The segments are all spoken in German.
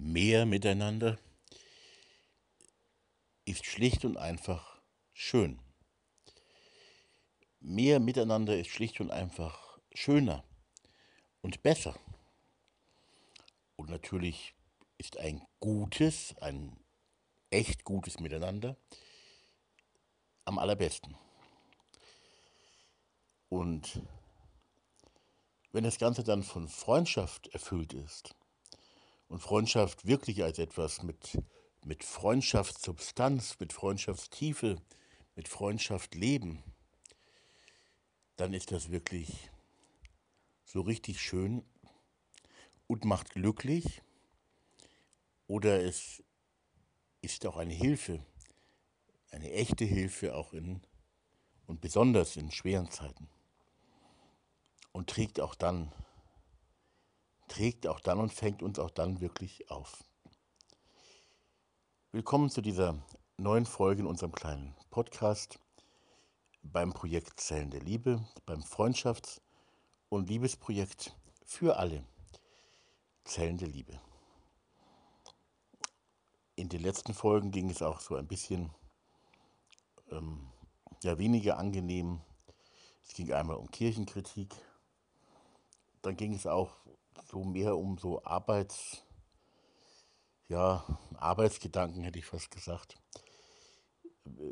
mehr miteinander ist schlicht und einfach schön. Mehr miteinander ist schlicht und einfach schöner und besser. Und natürlich ist ein gutes, ein echt gutes Miteinander am allerbesten. Und wenn das Ganze dann von Freundschaft erfüllt ist und Freundschaft wirklich als etwas mit, mit Freundschaftssubstanz, mit Freundschaftstiefe, mit Freundschaft leben, dann ist das wirklich so richtig schön und macht glücklich. Oder es ist auch eine Hilfe, eine echte Hilfe auch in und besonders in schweren Zeiten und trägt auch dann, trägt auch dann und fängt uns auch dann wirklich auf. Willkommen zu dieser neuen Folge in unserem kleinen Podcast beim Projekt Zellen der Liebe, beim Freundschafts- und Liebesprojekt für alle Zellen der Liebe. In den letzten Folgen ging es auch so ein bisschen ähm, ja, weniger angenehm. Es ging einmal um Kirchenkritik, dann ging es auch so mehr um so Arbeits, ja, Arbeitsgedanken, hätte ich fast gesagt,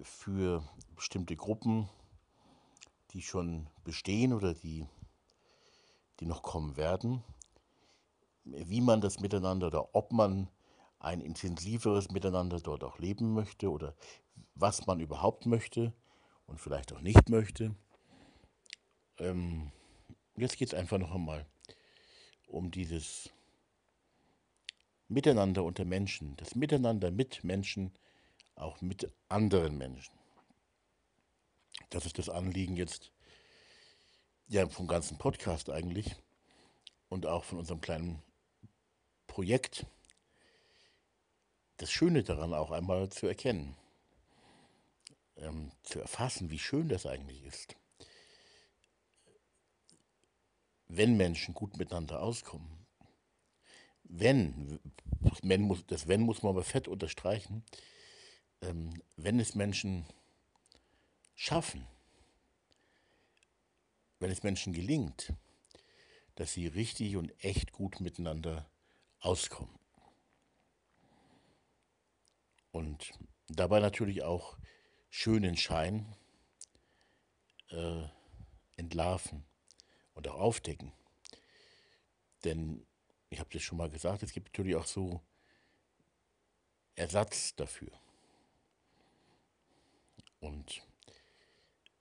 für bestimmte Gruppen, die schon bestehen oder die, die noch kommen werden, wie man das Miteinander oder ob man ein intensiveres Miteinander dort auch leben möchte oder was man überhaupt möchte und vielleicht auch nicht möchte. Ähm, Jetzt geht es einfach noch einmal um dieses Miteinander unter Menschen, das Miteinander mit Menschen, auch mit anderen Menschen. Das ist das Anliegen jetzt ja vom ganzen Podcast eigentlich und auch von unserem kleinen Projekt. Das Schöne daran auch einmal zu erkennen, ähm, zu erfassen, wie schön das eigentlich ist wenn Menschen gut miteinander auskommen, wenn, das Wenn muss man aber fett unterstreichen, ähm, wenn es Menschen schaffen, wenn es Menschen gelingt, dass sie richtig und echt gut miteinander auskommen. Und dabei natürlich auch schönen Schein äh, entlarven und auch aufdecken. Denn ich habe das schon mal gesagt, es gibt natürlich auch so Ersatz dafür. Und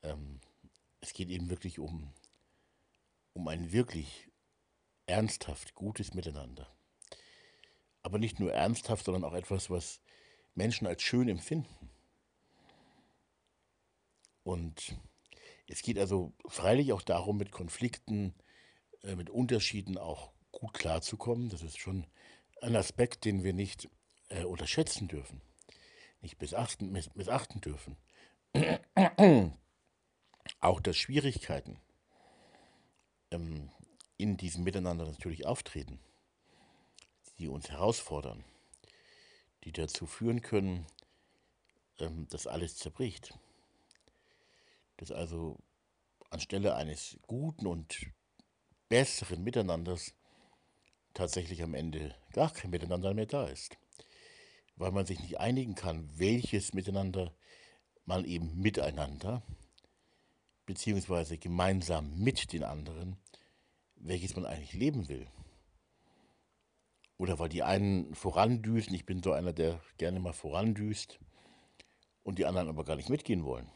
ähm, es geht eben wirklich um, um ein wirklich ernsthaft gutes Miteinander. Aber nicht nur ernsthaft, sondern auch etwas, was Menschen als schön empfinden. Und es geht also freilich auch darum, mit Konflikten, äh, mit Unterschieden auch gut klarzukommen. Das ist schon ein Aspekt, den wir nicht äh, unterschätzen dürfen, nicht missachten, miss, missachten dürfen. auch dass Schwierigkeiten ähm, in diesem Miteinander natürlich auftreten, die uns herausfordern, die dazu führen können, ähm, dass alles zerbricht dass also anstelle eines guten und besseren Miteinanders tatsächlich am Ende gar kein Miteinander mehr da ist. Weil man sich nicht einigen kann, welches Miteinander man eben miteinander, beziehungsweise gemeinsam mit den anderen, welches man eigentlich leben will. Oder weil die einen vorandüsen, ich bin so einer, der gerne mal vorandüst, und die anderen aber gar nicht mitgehen wollen.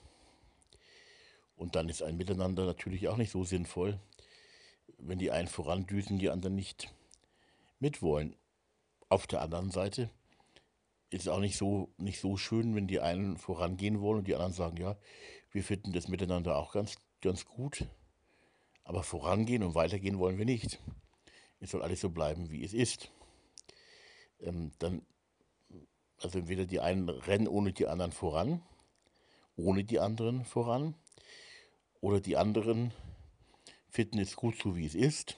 Und dann ist ein Miteinander natürlich auch nicht so sinnvoll, wenn die einen vorandüsen, die anderen nicht mitwollen. Auf der anderen Seite ist es auch nicht so, nicht so schön, wenn die einen vorangehen wollen und die anderen sagen, ja, wir finden das Miteinander auch ganz, ganz gut, aber vorangehen und weitergehen wollen wir nicht. Es soll alles so bleiben, wie es ist. Ähm, dann, also entweder die einen rennen ohne die anderen voran, ohne die anderen voran, oder die anderen finden es gut so, wie es ist,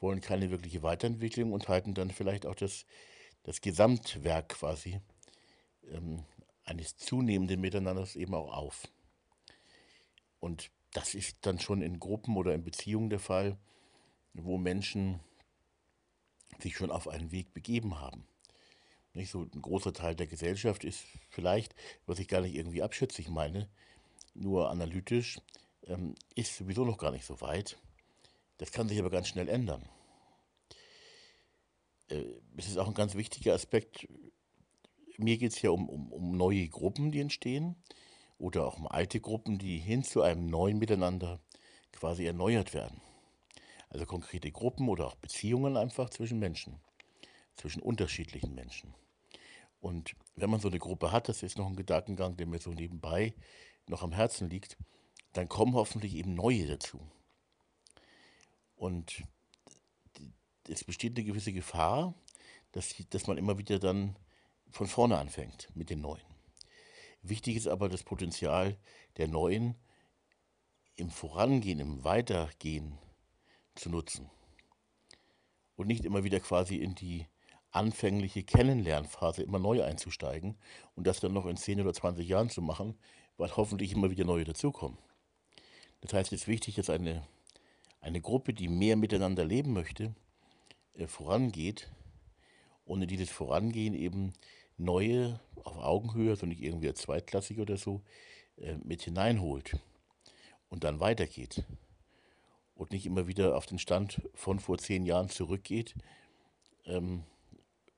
wollen keine wirkliche Weiterentwicklung und halten dann vielleicht auch das, das Gesamtwerk quasi ähm, eines zunehmenden Miteinanders eben auch auf. Und das ist dann schon in Gruppen oder in Beziehungen der Fall, wo Menschen sich schon auf einen Weg begeben haben. Nicht so ein großer Teil der Gesellschaft ist vielleicht, was ich gar nicht irgendwie abschätzig meine, nur analytisch, ähm, ist sowieso noch gar nicht so weit. Das kann sich aber ganz schnell ändern. Äh, es ist auch ein ganz wichtiger Aspekt. Mir geht es ja um, um, um neue Gruppen, die entstehen oder auch um alte Gruppen, die hin zu einem neuen Miteinander quasi erneuert werden. Also konkrete Gruppen oder auch Beziehungen einfach zwischen Menschen, zwischen unterschiedlichen Menschen. Und wenn man so eine Gruppe hat, das ist noch ein Gedankengang, der mir so nebenbei noch am Herzen liegt, dann kommen hoffentlich eben neue dazu. Und es besteht eine gewisse Gefahr, dass, dass man immer wieder dann von vorne anfängt mit den Neuen. Wichtig ist aber das Potenzial der Neuen im Vorangehen, im Weitergehen zu nutzen. Und nicht immer wieder quasi in die anfängliche Kennenlernphase immer neu einzusteigen und das dann noch in 10 oder 20 Jahren zu machen, weil hoffentlich immer wieder neue dazukommen. Das heißt, es ist wichtig, dass eine, eine Gruppe, die mehr miteinander leben möchte, äh, vorangeht, ohne dieses Vorangehen eben neue auf Augenhöhe, also nicht irgendwie zweitklassig oder so, äh, mit hineinholt und dann weitergeht und nicht immer wieder auf den Stand von vor zehn Jahren zurückgeht, ähm,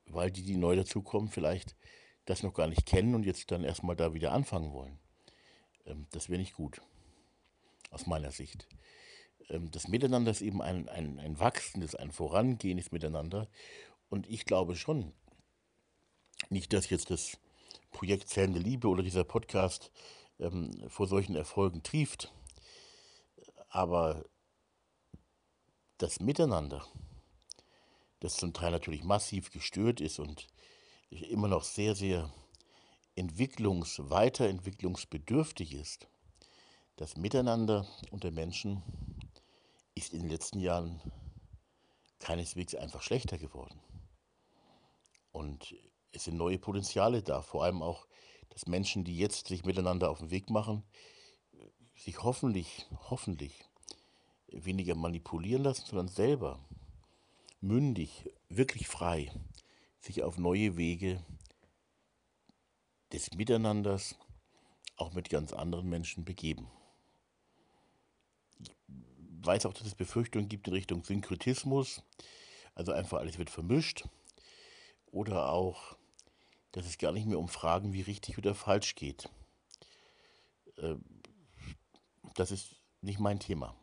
weil die, die neu dazukommen, vielleicht das noch gar nicht kennen und jetzt dann erstmal da wieder anfangen wollen. Ähm, das wäre nicht gut, aus meiner Sicht. Ähm, das Miteinander ist eben ein, ein, ein wachsendes, ein vorangehendes Miteinander. Und ich glaube schon, nicht, dass jetzt das Projekt Zählende Liebe oder dieser Podcast ähm, vor solchen Erfolgen trieft, aber das Miteinander, das zum Teil natürlich massiv gestört ist und immer noch sehr, sehr entwicklungs-, weiterentwicklungsbedürftig ist, das Miteinander unter Menschen ist in den letzten Jahren keineswegs einfach schlechter geworden. Und es sind neue Potenziale da, vor allem auch, dass Menschen, die jetzt sich miteinander auf den Weg machen, sich hoffentlich, hoffentlich weniger manipulieren lassen, sondern selber mündig, wirklich frei sich auf neue Wege des Miteinanders auch mit ganz anderen Menschen begeben. Ich weiß auch, dass es Befürchtungen gibt in Richtung Synkretismus, also einfach alles wird vermischt, oder auch, dass es gar nicht mehr um Fragen wie richtig oder falsch geht. Äh, das ist nicht mein Thema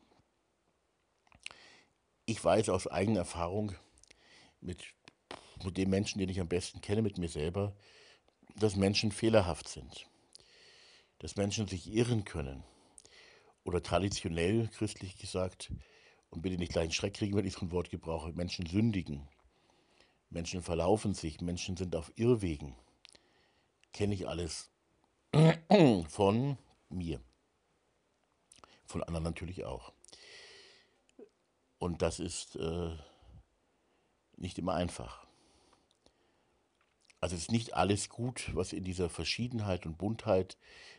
ich weiß aus eigener Erfahrung mit, mit den Menschen, den ich am besten kenne, mit mir selber, dass Menschen fehlerhaft sind. Dass Menschen sich irren können. Oder traditionell, christlich gesagt, und bitte nicht gleich einen Schreck kriegen, wenn ich so ein Wort gebrauche, Menschen sündigen. Menschen verlaufen sich, Menschen sind auf Irrwegen. Kenne ich alles von mir. Von anderen natürlich auch. Und das ist äh, nicht immer einfach. Also es ist nicht alles gut, was in dieser Verschiedenheit und Buntheit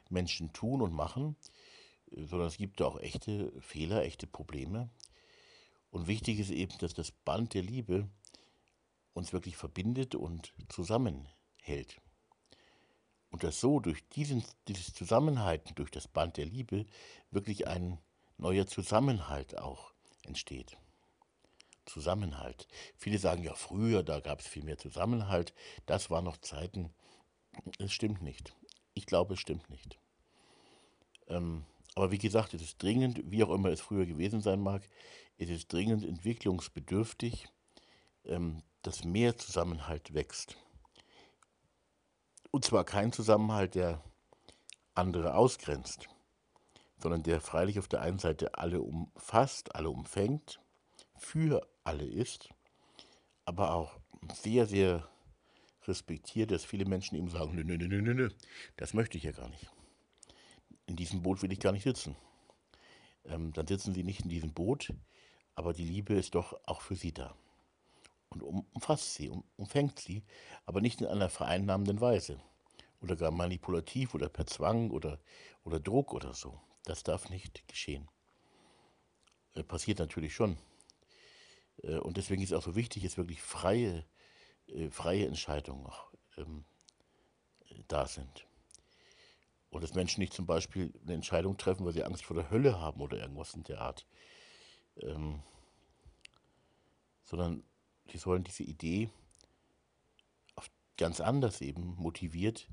Menschen tun und machen, sondern es gibt auch echte Fehler, echte Probleme. Und wichtig ist eben, dass das Band der Liebe uns wirklich verbindet und zusammenhält. Und dass so durch diesen, dieses Zusammenhalten, durch das Band der Liebe, wirklich ein neuer Zusammenhalt auch entsteht. Zusammenhalt. Viele sagen ja, früher, da gab es viel mehr Zusammenhalt. Das waren noch Zeiten. Es stimmt nicht. Ich glaube, es stimmt nicht. Ähm, aber wie gesagt, es ist dringend, wie auch immer es früher gewesen sein mag, es ist dringend entwicklungsbedürftig, ähm, dass mehr Zusammenhalt wächst. Und zwar kein Zusammenhalt, der andere ausgrenzt, sondern der freilich auf der einen Seite alle umfasst, alle umfängt, für alle ist, aber auch sehr, sehr respektiert, dass viele Menschen ihm sagen, nö, nö, nö, nö, nö, das möchte ich ja gar nicht. In diesem Boot will ich gar nicht sitzen. Ähm, dann sitzen sie nicht in diesem Boot, aber die Liebe ist doch auch für sie da und umfasst sie, umfängt sie, aber nicht in einer vereinnahmenden Weise oder gar manipulativ oder per Zwang oder, oder Druck oder so. Das darf nicht geschehen. Äh, passiert natürlich schon. Äh, und deswegen ist es auch so wichtig, dass wirklich freie, äh, freie Entscheidungen auch ähm, da sind. Und dass Menschen nicht zum Beispiel eine Entscheidung treffen, weil sie Angst vor der Hölle haben oder irgendwas in der Art. Ähm, sondern sie sollen diese Idee ganz anders eben motiviert,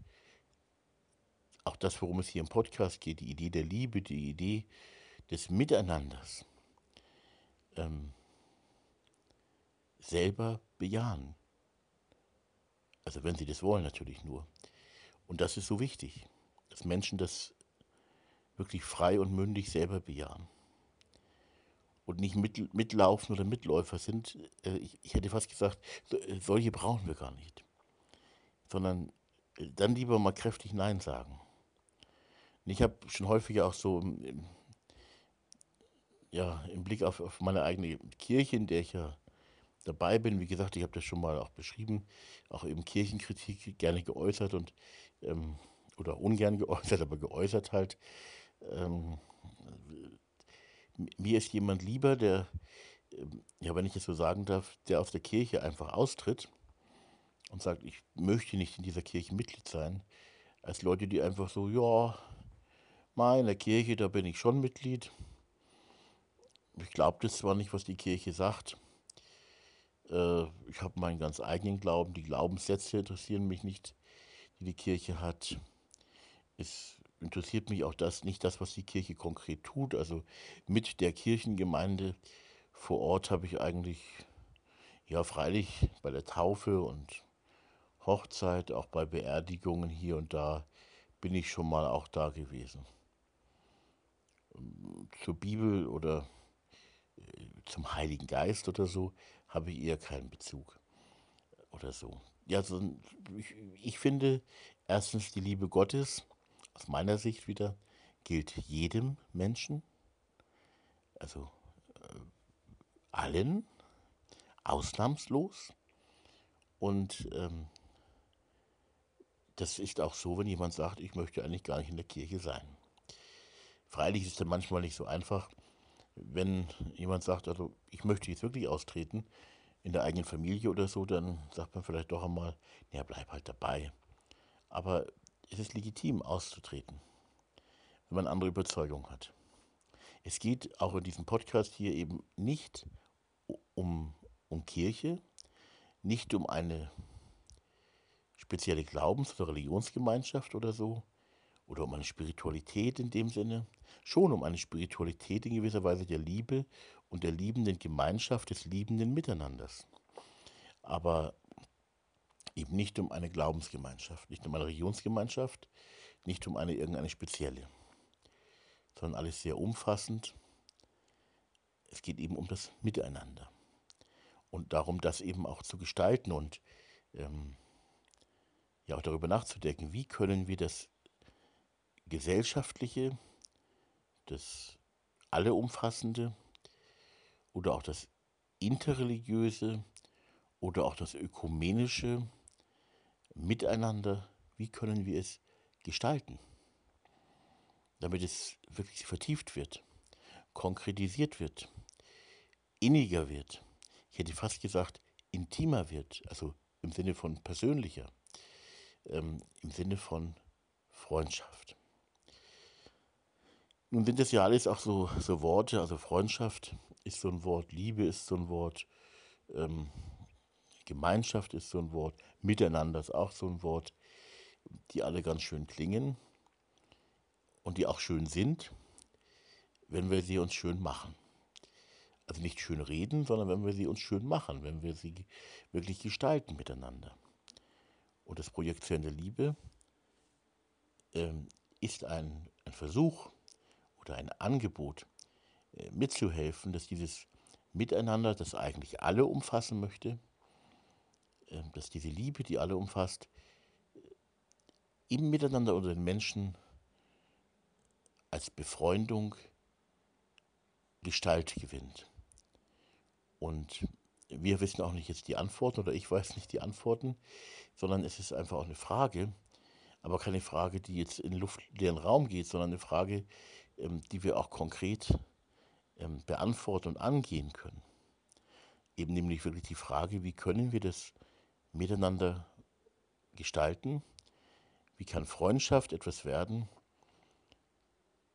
auch das, worum es hier im Podcast geht, die Idee der Liebe, die Idee des Miteinanders, ähm, selber bejahen. Also wenn sie das wollen natürlich nur. Und das ist so wichtig, dass Menschen das wirklich frei und mündig selber bejahen. Und nicht mit, mitlaufen oder Mitläufer sind. Äh, ich, ich, hätte fast gesagt, äh, solche brauchen wir gar nicht. Sondern äh, dann lieber mal kräftig Nein sagen. Und ich habe schon häufiger auch so im, im, ja, im Blick auf, auf meine eigene Kirche, in der ich ja dabei bin. Wie gesagt, ich habe das schon mal auch beschrieben, auch eben Kirchenkritik gerne geäußert und ähm, oder ungern geäußert, aber geäußert halt. Ähm, mir ist jemand lieber, der, ähm, ja, wenn ich es so sagen darf, der aus der Kirche einfach austritt und sagt, ich möchte nicht in dieser Kirche Mitglied sein, als Leute, die einfach so, ja, meine Kirche, da bin ich schon Mitglied. Ich glaube das zwar nicht, was die Kirche sagt, äh, ich habe meinen ganz eigenen Glauben. Die Glaubenssätze interessieren mich nicht, die die Kirche hat. Es interessiert mich auch das nicht das, was die Kirche konkret tut. Also mit der Kirchengemeinde vor Ort habe ich eigentlich, ja freilich bei der Taufe und Hochzeit, auch bei Beerdigungen hier und da, bin ich schon mal auch da gewesen. Zur Bibel oder äh, zum Heiligen Geist oder so habe ich eher keinen Bezug oder so. Ja, so, ich, ich finde erstens die Liebe Gottes, aus meiner Sicht wieder, gilt jedem Menschen, also äh, allen, ausnahmslos. Und ähm, das ist auch so, wenn jemand sagt, ich möchte eigentlich gar nicht in der Kirche sein. Freilich ist es manchmal nicht so einfach, wenn jemand sagt, also ich möchte jetzt wirklich austreten in der eigenen Familie oder so, dann sagt man vielleicht doch einmal, ja, bleib halt dabei. Aber es ist legitim auszutreten, wenn man andere Überzeugungen hat. Es geht auch in diesem Podcast hier eben nicht um, um Kirche, nicht um eine spezielle Glaubens- oder Religionsgemeinschaft oder so, oder um eine Spiritualität in dem Sinne, schon um eine Spiritualität in gewisser Weise der Liebe und der liebenden Gemeinschaft, des liebenden Miteinanders. Aber eben nicht um eine Glaubensgemeinschaft, nicht um eine Religionsgemeinschaft, nicht um eine irgendeine spezielle, sondern alles sehr umfassend. Es geht eben um das Miteinander und darum, das eben auch zu gestalten und ähm, ja auch darüber nachzudenken, wie können wir das gesellschaftliche, das alleumfassende oder auch das interreligiöse oder auch das ökumenische Miteinander, wie können wir es gestalten, damit es wirklich vertieft wird, konkretisiert wird, inniger wird, ich hätte fast gesagt intimer wird, also im Sinne von persönlicher, ähm, im Sinne von Freundschaft. Nun sind das ja alles auch so, so Worte, also Freundschaft ist so ein Wort, Liebe ist so ein Wort, ähm, Gemeinschaft ist so ein Wort, Miteinander ist auch so ein Wort, die alle ganz schön klingen und die auch schön sind, wenn wir sie uns schön machen. Also nicht schön reden, sondern wenn wir sie uns schön machen, wenn wir sie wirklich gestalten miteinander. Und das Projekt Zellen der Liebe ähm, ist ein, ein Versuch, oder ein Angebot äh, mitzuhelfen, dass dieses Miteinander, das eigentlich alle umfassen möchte, äh, dass diese Liebe, die alle umfasst, im Miteinander unter den Menschen als Befreundung Gestalt gewinnt. Und wir wissen auch nicht jetzt die Antworten oder ich weiß nicht die Antworten, sondern es ist einfach auch eine Frage, aber keine Frage, die jetzt in luftleeren Raum geht, sondern eine Frage, die wir auch konkret ähm, beantworten und angehen können. Eben nämlich wirklich die Frage, wie können wir das miteinander gestalten? Wie kann Freundschaft etwas werden,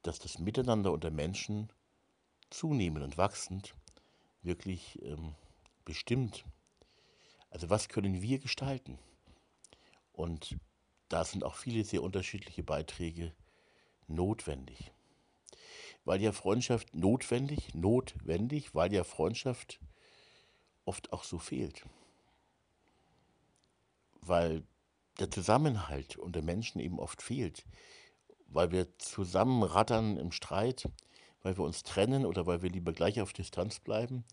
dass das Miteinander unter Menschen zunehmend und wachsend wirklich ähm, bestimmt. Also was können wir gestalten? Und da sind auch viele sehr unterschiedliche Beiträge notwendig. Weil ja Freundschaft notwendig, notwendig, weil ja Freundschaft oft auch so fehlt. Weil der Zusammenhalt unter Menschen eben oft fehlt. Weil wir zusammen rattern im Streit, weil wir uns trennen oder weil wir lieber gleich auf Distanz bleiben.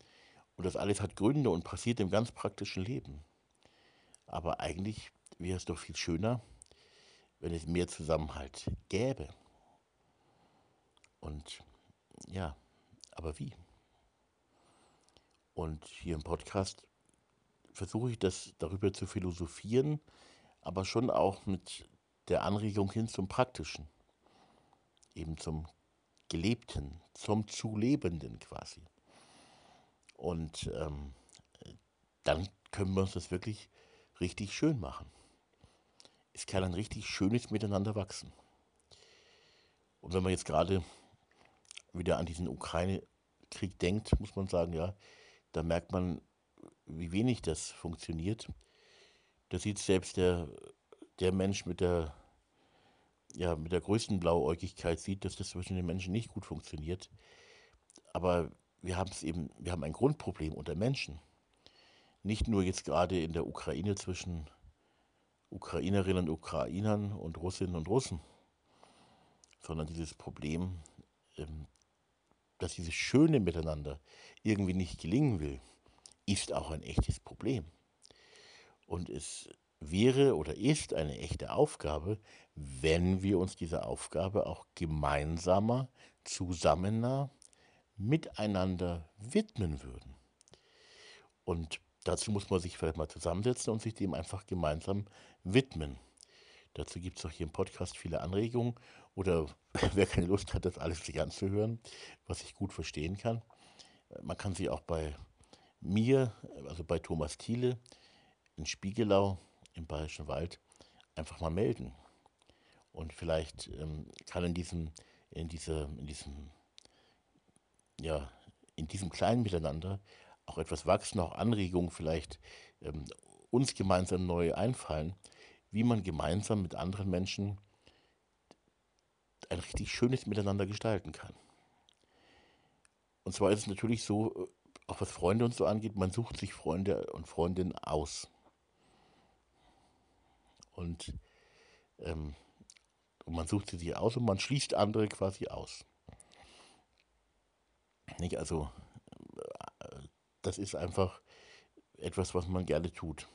Und das alles hat Gründe und passiert im ganz praktischen Leben. Aber eigentlich wäre es doch viel schöner, wenn es mehr Zusammenhalt gäbe. Und ja, aber wie? Und hier im Podcast versuche ich das darüber zu philosophieren, aber schon auch mit der Anregung hin zum Praktischen, eben zum Gelebten, zum Zulebenden quasi. Und ähm, dann können wir uns das wirklich richtig schön machen. Es kann ein richtig schönes Miteinander wachsen. Und wenn man jetzt gerade wieder an diesen Ukraine-Krieg denkt, muss man sagen, ja, da merkt man, wie wenig das funktioniert. Da sieht selbst der, der Mensch mit der, ja, mit der größten Blauäugigkeit sieht, dass das zwischen den Menschen nicht gut funktioniert. Aber wir haben es eben, wir haben ein Grundproblem unter Menschen. Nicht nur jetzt gerade in der Ukraine zwischen Ukrainerinnen und Ukrainern und Russinnen und Russen, sondern dieses Problem, ähm, dass dieses schöne Miteinander irgendwie nicht gelingen will, ist auch ein echtes Problem. Und es wäre oder ist eine echte Aufgabe, wenn wir uns dieser Aufgabe auch gemeinsamer, zusammener, miteinander widmen würden. Und dazu muss man sich vielleicht mal zusammensetzen und sich dem einfach gemeinsam widmen. Dazu gibt es auch hier im Podcast viele Anregungen oder wer keine Lust hat, das alles sich anzuhören, was ich gut verstehen kann. Man kann sich auch bei mir, also bei Thomas Thiele in Spiegelau im Bayerischen Wald, einfach mal melden. Und vielleicht ähm, kann in diesem, in, dieser, in diesem ja, in diesem kleinen Miteinander auch etwas wachsen, auch Anregungen vielleicht ähm, uns gemeinsam neu einfallen, wie man gemeinsam mit anderen Menschen ein richtig schönes Miteinander gestalten kann. Und zwar ist es natürlich so, äh, auch was Freunde und so angeht, man sucht sich Freunde und Freundinnen aus. Und, ähm, und man sucht sie sich aus und man schließt andere quasi aus. Nicht? Also das ist einfach etwas, was man gerne tut.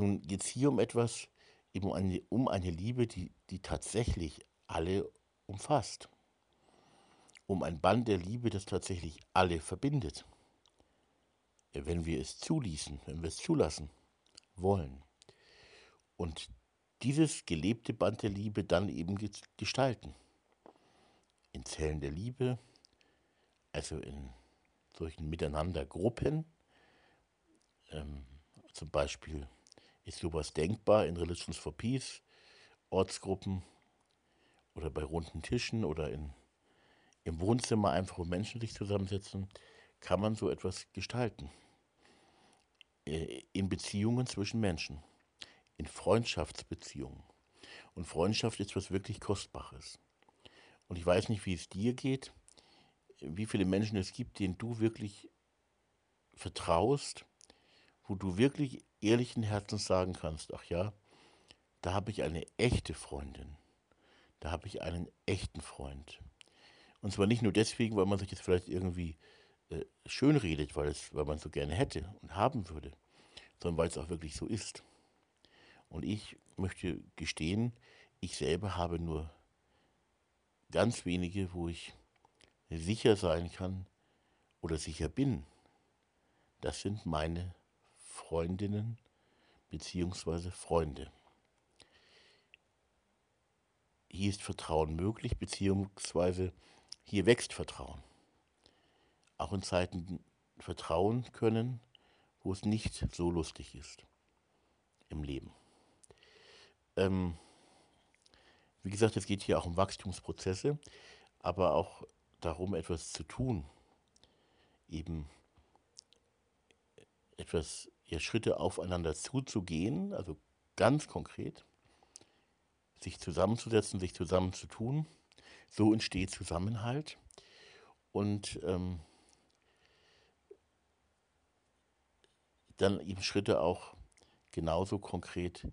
Nun geht es hier um etwas, eben um eine, um eine Liebe, die, die tatsächlich alle umfasst. Um ein Band der Liebe, das tatsächlich alle verbindet. Wenn wir es zuließen, wenn wir es zulassen wollen. Und dieses gelebte Band der Liebe dann eben gestalten. In Zellen der Liebe, also in solchen Miteinandergruppen. Ähm, zum Beispiel ist sowas denkbar in Religions for Peace, Ortsgruppen oder bei runden Tischen oder in, im Wohnzimmer einfach, wo Menschen sich zusammensetzen, kann man so etwas gestalten. Äh, in Beziehungen zwischen Menschen, in Freundschaftsbeziehungen. Und Freundschaft ist was wirklich Kostbares. Und ich weiß nicht, wie es dir geht wie viele Menschen es gibt, denen du wirklich vertraust, wo du wirklich ehrlichen Herzens sagen kannst, ach ja, da habe ich eine echte Freundin, da habe ich einen echten Freund. Und zwar nicht nur deswegen, weil man sich jetzt vielleicht irgendwie äh, schön redet, weil, es, weil man es so gerne hätte und haben würde, sondern weil es auch wirklich so ist. Und ich möchte gestehen, ich selber habe nur ganz wenige, wo ich sicher sein kann oder sicher bin, das sind meine Freundinnen bzw. Freunde. Hier ist Vertrauen möglich, beziehungsweise hier wächst Vertrauen. Auch in Zeiten vertrauen können, wo es nicht so lustig ist im Leben. Ähm, wie gesagt, es geht hier auch um Wachstumsprozesse, aber auch darum, etwas zu tun. Eben etwas, ja, Schritte aufeinander zuzugehen, also ganz konkret, sich zusammenzusetzen, sich zusammenzutun. So entsteht Zusammenhalt. Und ähm, dann eben Schritte auch genauso konkret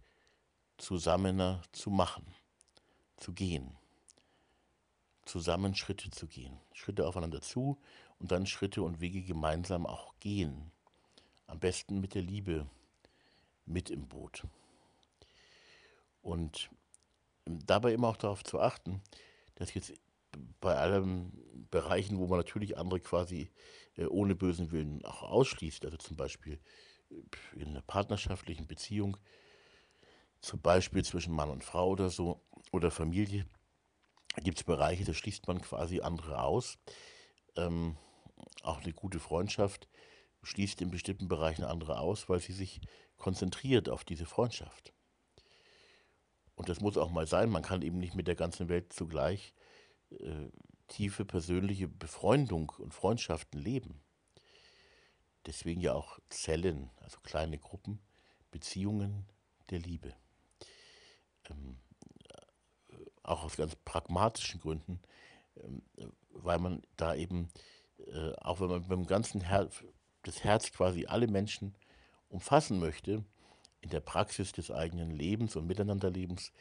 zusammener zu machen, zu gehen, zusammen Schritte zu gehen, Schritte aufeinander zu und dann Schritte und Wege gemeinsam auch gehen. Am besten mit der Liebe mit im Boot. Und dabei immer auch darauf zu achten, dass jetzt bei allen Bereichen, wo man natürlich andere quasi äh, ohne bösen Willen auch ausschließt, also zum Beispiel in einer partnerschaftlichen Beziehung, zum Beispiel zwischen Mann und Frau oder so, oder Familie, gibt es Bereiche, da schließt man quasi andere aus. Ähm, auch eine gute Freundschaft schließt in bestimmten Bereichen andere aus, weil sie sich konzentriert auf diese Freundschaft. Und das muss auch mal sein. Man kann eben nicht mit der ganzen Welt zugleich äh, tiefe persönliche Befreundung und Freundschaften leben. Deswegen ja auch Zellen, also kleine Gruppen, Beziehungen der Liebe. Ähm, auch aus ganz pragmatischen Gründen, ähm, weil man da eben, äh, auch wenn man mit dem ganzen Her das Herz quasi alle Menschen umfassen möchte, in der Praxis des eigenen Lebens und Miteinanderlebens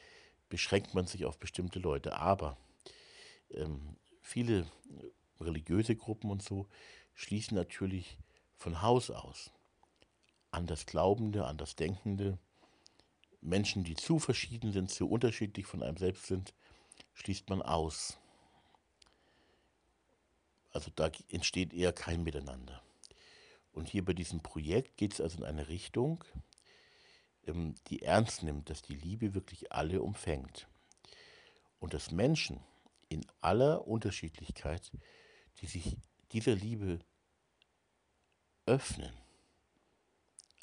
beschränkt man sich auf bestimmte Leute. Aber ähm, viele religiöse Gruppen und so schließen natürlich von Haus aus an das Glaubende, an das Denkende, Menschen, die zu verschieden sind, zu unterschiedlich von einem selbst sind, schließt man aus. Also da entsteht eher kein Miteinander. Und hier bei diesem Projekt geht es also in eine Richtung, ähm, die ernst nimmt, dass die Liebe wirklich alle umfängt. Und dass Menschen in aller Unterschiedlichkeit, die sich dieser Liebe öffnen,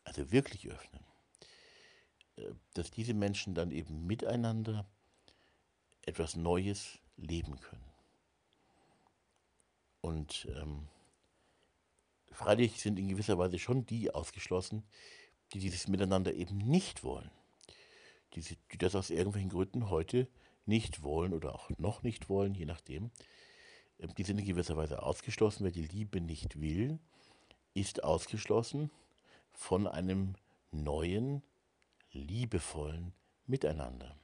also wirklich öffnen, äh, dass diese Menschen dann eben miteinander etwas Neues leben können. Und ähm, freilich sind in gewisser Weise schon die ausgeschlossen, die dieses Miteinander eben nicht wollen, die, die das aus irgendwelchen Gründen heute nicht wollen oder auch noch nicht wollen, je nachdem. Ähm, die sind in gewisser Weise ausgeschlossen. Wer die Liebe nicht will, ist ausgeschlossen von einem neuen, liebevollen Miteinander.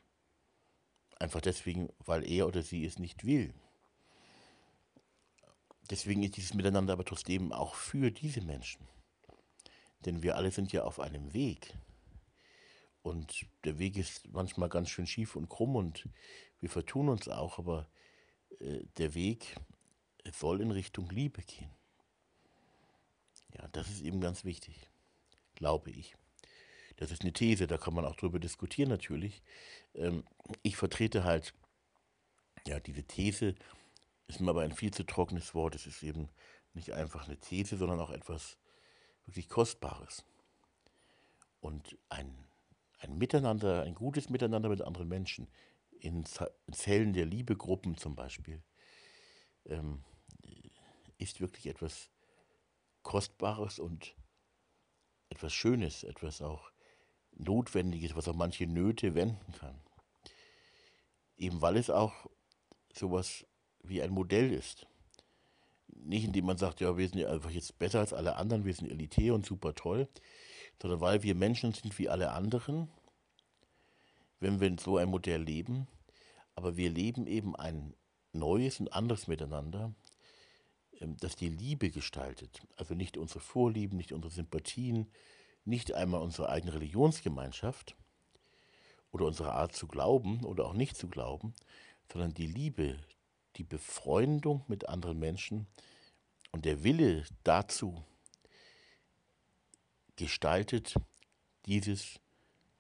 Einfach deswegen, weil er oder sie es nicht will. Deswegen ist dieses Miteinander aber trotzdem auch für diese Menschen. Denn wir alle sind ja auf einem Weg. Und der Weg ist manchmal ganz schön schief und krumm und wir vertun uns auch, aber äh, der Weg soll in Richtung Liebe gehen. Ja, das ist eben ganz wichtig, glaube ich. Das ist eine These, da kann man auch drüber diskutieren natürlich. Ähm, ich vertrete halt, ja, diese These ist mir aber ein viel zu trockenes Wort. Es ist eben nicht einfach eine These, sondern auch etwas wirklich Kostbares. Und ein, ein Miteinander, ein gutes Miteinander mit anderen Menschen, in Zellen der Liebegruppen zum Beispiel, ähm, ist wirklich etwas Kostbares und etwas Schönes, etwas auch Notwendiges, was auch manche Nöte wenden kann. Eben weil es auch sowas wie ein Modell ist. Nicht indem man sagt, ja, wir sind einfach jetzt besser als alle anderen, wir sind elitär und super toll, sondern weil wir Menschen sind wie alle anderen, wenn wir in so ein Modell leben, aber wir leben eben ein neues und anderes Miteinander, ähm, das die Liebe gestaltet. Also nicht unsere Vorlieben, nicht unsere Sympathien, nicht einmal unsere eigene Religionsgemeinschaft oder unsere Art zu glauben oder auch nicht zu glauben, sondern die Liebe, die Befreundung mit anderen Menschen und der Wille dazu, gestaltet dieses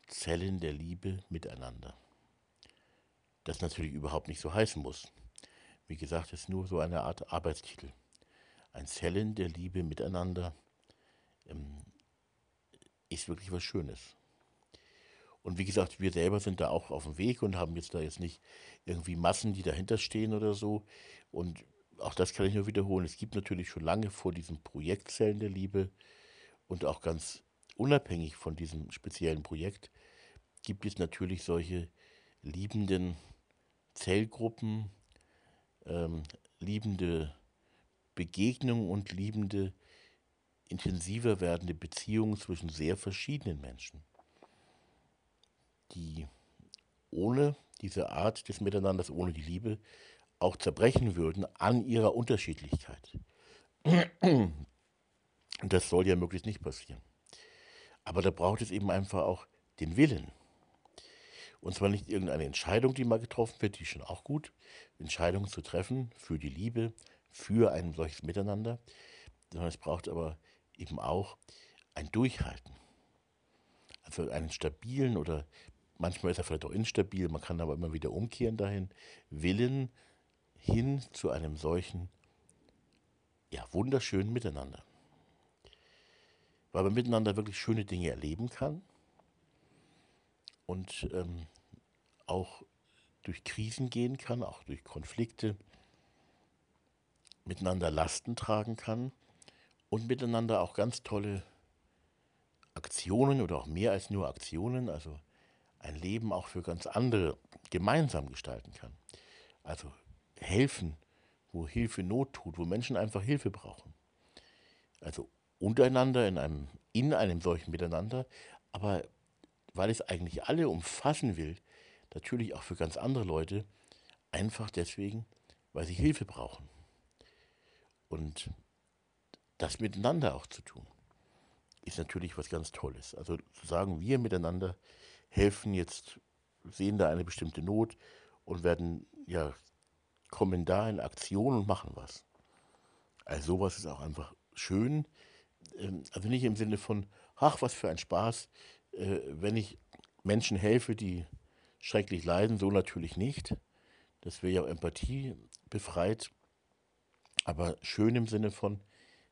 Zellen der Liebe miteinander. Das natürlich überhaupt nicht so heißen muss. Wie gesagt, es ist nur so eine Art Arbeitstitel. Ein Zellen der Liebe miteinander ähm, ist wirklich was Schönes. Und wie gesagt, wir selber sind da auch auf dem Weg und haben jetzt da jetzt nicht irgendwie Massen, die dahinter stehen oder so. Und auch das kann ich nur wiederholen. Es gibt natürlich schon lange vor diesem Projekt Zellen der Liebe und auch ganz unabhängig von diesem speziellen Projekt gibt es natürlich solche liebenden Zellgruppen, ähm, liebende Begegnungen und liebende, intensiver werdende Beziehungen zwischen sehr verschiedenen Menschen, die ohne diese Art des Miteinanders, ohne die Liebe, auch zerbrechen würden an ihrer Unterschiedlichkeit. Das soll ja möglichst nicht passieren. Aber da braucht es eben einfach auch den Willen. Und zwar nicht irgendeine Entscheidung, die mal getroffen wird, die ist schon auch gut, Entscheidungen zu treffen für die Liebe, für ein solches Miteinander, sondern es braucht aber eben auch ein Durchhalten. Also einen stabilen oder manchmal ist er vielleicht auch instabil, man kann aber immer wieder umkehren dahin, Willen hin zu einem solchen, ja, wunderschönen Miteinander. Weil man miteinander wirklich schöne Dinge erleben kann und ähm, auch durch Krisen gehen kann, auch durch Konflikte, miteinander Lasten tragen kann und miteinander auch ganz tolle Aktionen oder auch mehr als nur Aktionen, also ein Leben auch für ganz andere gemeinsam gestalten kann. Also helfen, wo Hilfe Not tut, wo Menschen einfach Hilfe brauchen. Also untereinander in einem, in einem solchen Miteinander, aber weil es eigentlich alle umfassen will, natürlich auch für ganz andere Leute, einfach deswegen, weil sie Hilfe brauchen. Und das miteinander auch zu tun, ist natürlich was ganz Tolles. Also zu sagen, wir miteinander helfen jetzt, sehen da eine bestimmte Not und werden, ja, kommen da in Aktion und machen was. Also sowas ist auch einfach schön. Ähm, also nicht im Sinne von, ach, was für ein Spaß, äh, wenn ich Menschen helfe, die schrecklich leiden, so natürlich nicht. Das wäre ja auch Empathie befreit. Aber schön im Sinne von,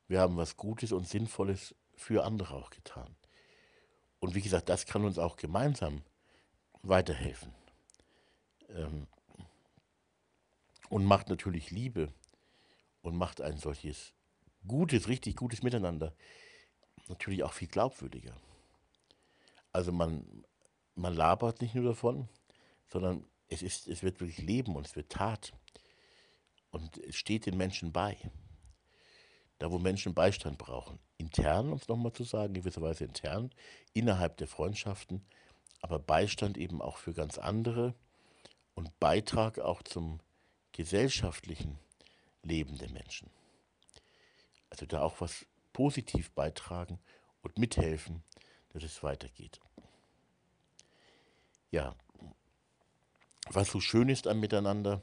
wir haben was Gutes und Sinnvolles für andere auch getan. Und wie gesagt, das kann uns auch gemeinsam weiterhelfen. Ähm, und macht natürlich Liebe und macht ein solches gutes, richtig gutes Miteinander natürlich auch viel glaubwürdiger. Also man, man labert nicht nur davon, sondern es, ist, es wird wirklich Leben und es wird Tat. Und es steht den Menschen bei. Da, wo Menschen Beistand brauchen. Intern, um es nochmal zu sagen, gewisserweise intern, innerhalb der Freundschaften, aber Beistand eben auch für ganz andere und Beitrag auch zum gesellschaftlichen Leben der Menschen. Also da auch was positiv beitragen und mithelfen, dass es weitergeht. Ja, was so schön ist am Miteinander,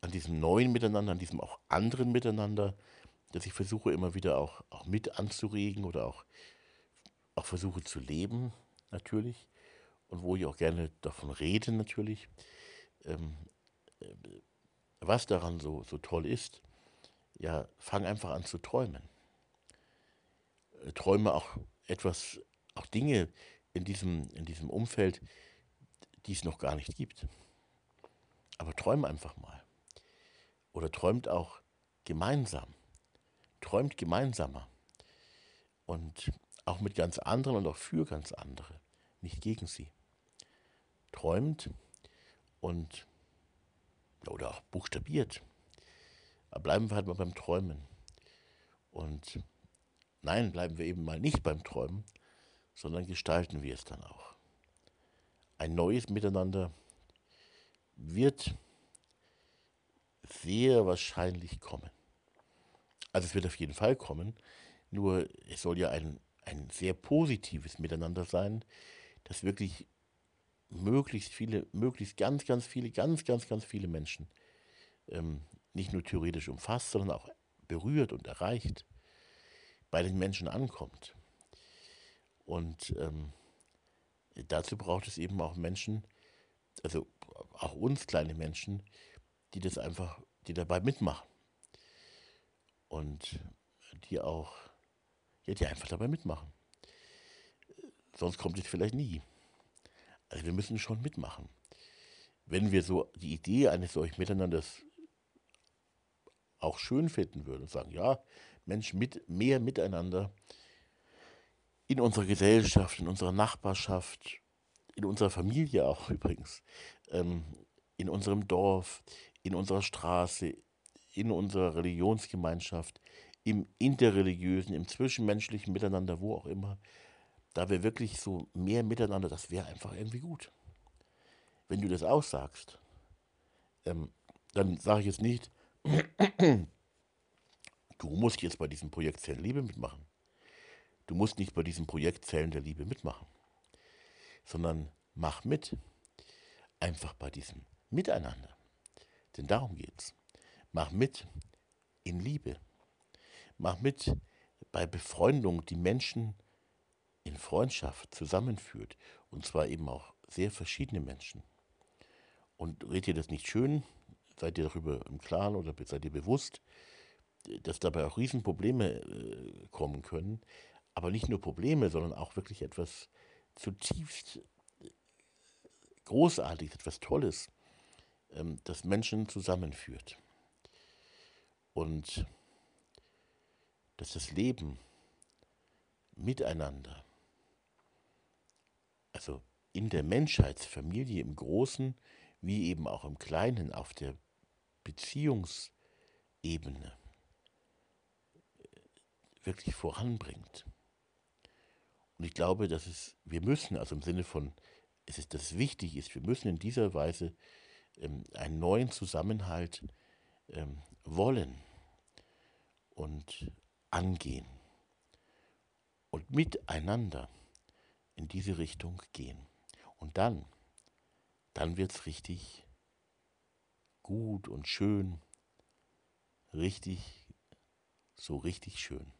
an diesem neuen Miteinander, an diesem auch anderen Miteinander, dass ich versuche immer wieder auch, auch mit anzuregen oder auch, auch versuche zu leben, natürlich, und wo ich auch gerne davon rede, natürlich, ähm, äh, was daran so, so toll ist, ja, fang einfach an zu träumen. Äh, träume auch etwas, auch Dinge in diesem, in diesem Umfeld, die es noch gar nicht gibt. Aber träum einfach mal. Oder träumt auch gemeinsam. Träumt gemeinsamer. Und auch mit ganz anderen und auch für ganz andere, nicht gegen sie. Träumt und oder auch buchstabiert. Aber bleiben wir halt mal beim Träumen. Und nein, bleiben wir eben mal nicht beim Träumen, sondern gestalten wir es dann auch. Ein neues Miteinander wird sehr wahrscheinlich kommen. Also es wird auf jeden Fall kommen, nur es soll ja ein, ein sehr positives Miteinander sein, das wirklich möglichst viele, möglichst ganz, ganz viele, ganz, ganz, ganz viele Menschen ähm, nicht nur theoretisch umfasst, sondern auch berührt und erreicht, bei den Menschen ankommt. Und ähm, dazu braucht es eben auch Menschen, also auch uns kleine Menschen, die das einfach, die dabei mitmachen. Und die auch, ja, die einfach dabei mitmachen. Sonst kommt es vielleicht nie. Also wir müssen schon mitmachen. Wenn wir so die Idee eines solchen Miteinanders auch schön finden würden und sagen, ja, Mensch, mit, mehr miteinander in unserer Gesellschaft, in unserer Nachbarschaft, in unserer Familie auch übrigens, ähm, in unserem Dorf, in unserer Straße, in unserer Religionsgemeinschaft, im interreligiösen, im zwischenmenschlichen Miteinander, wo auch immer, da wir wirklich so mehr miteinander, das wäre einfach irgendwie gut. Wenn du das aussagst, ähm, dann sage ich jetzt nicht, du musst jetzt bei diesem Projekt Zellen Liebe mitmachen. Du musst nicht bei diesem Projekt Zellen der Liebe mitmachen, sondern mach mit. Einfach bei diesem Miteinander. Denn darum geht's. Mach mit in Liebe. Mach mit bei Befreundung, die Menschen in Freundschaft zusammenführt. Und zwar eben auch sehr verschiedene Menschen. Und red ihr das nicht schön? Seid ihr darüber im Klaren oder seid ihr bewusst, dass dabei auch Riesenprobleme äh, kommen können? Aber nicht nur Probleme, sondern auch wirklich etwas zutiefst Großartiges, etwas Tolles, ähm, das Menschen zusammenführt. Und dass das Leben miteinander, also in der Menschheitsfamilie im Großen wie eben auch im Kleinen auf der Beziehungsebene wirklich voranbringt. Und ich glaube, dass es, wir müssen, also im Sinne von, es ist, dass es wichtig ist, wir müssen in dieser Weise ähm, einen neuen Zusammenhalt ähm, wollen und angehen und miteinander in diese Richtung gehen. Und dann, dann wird es richtig gut und schön, richtig, so richtig schön.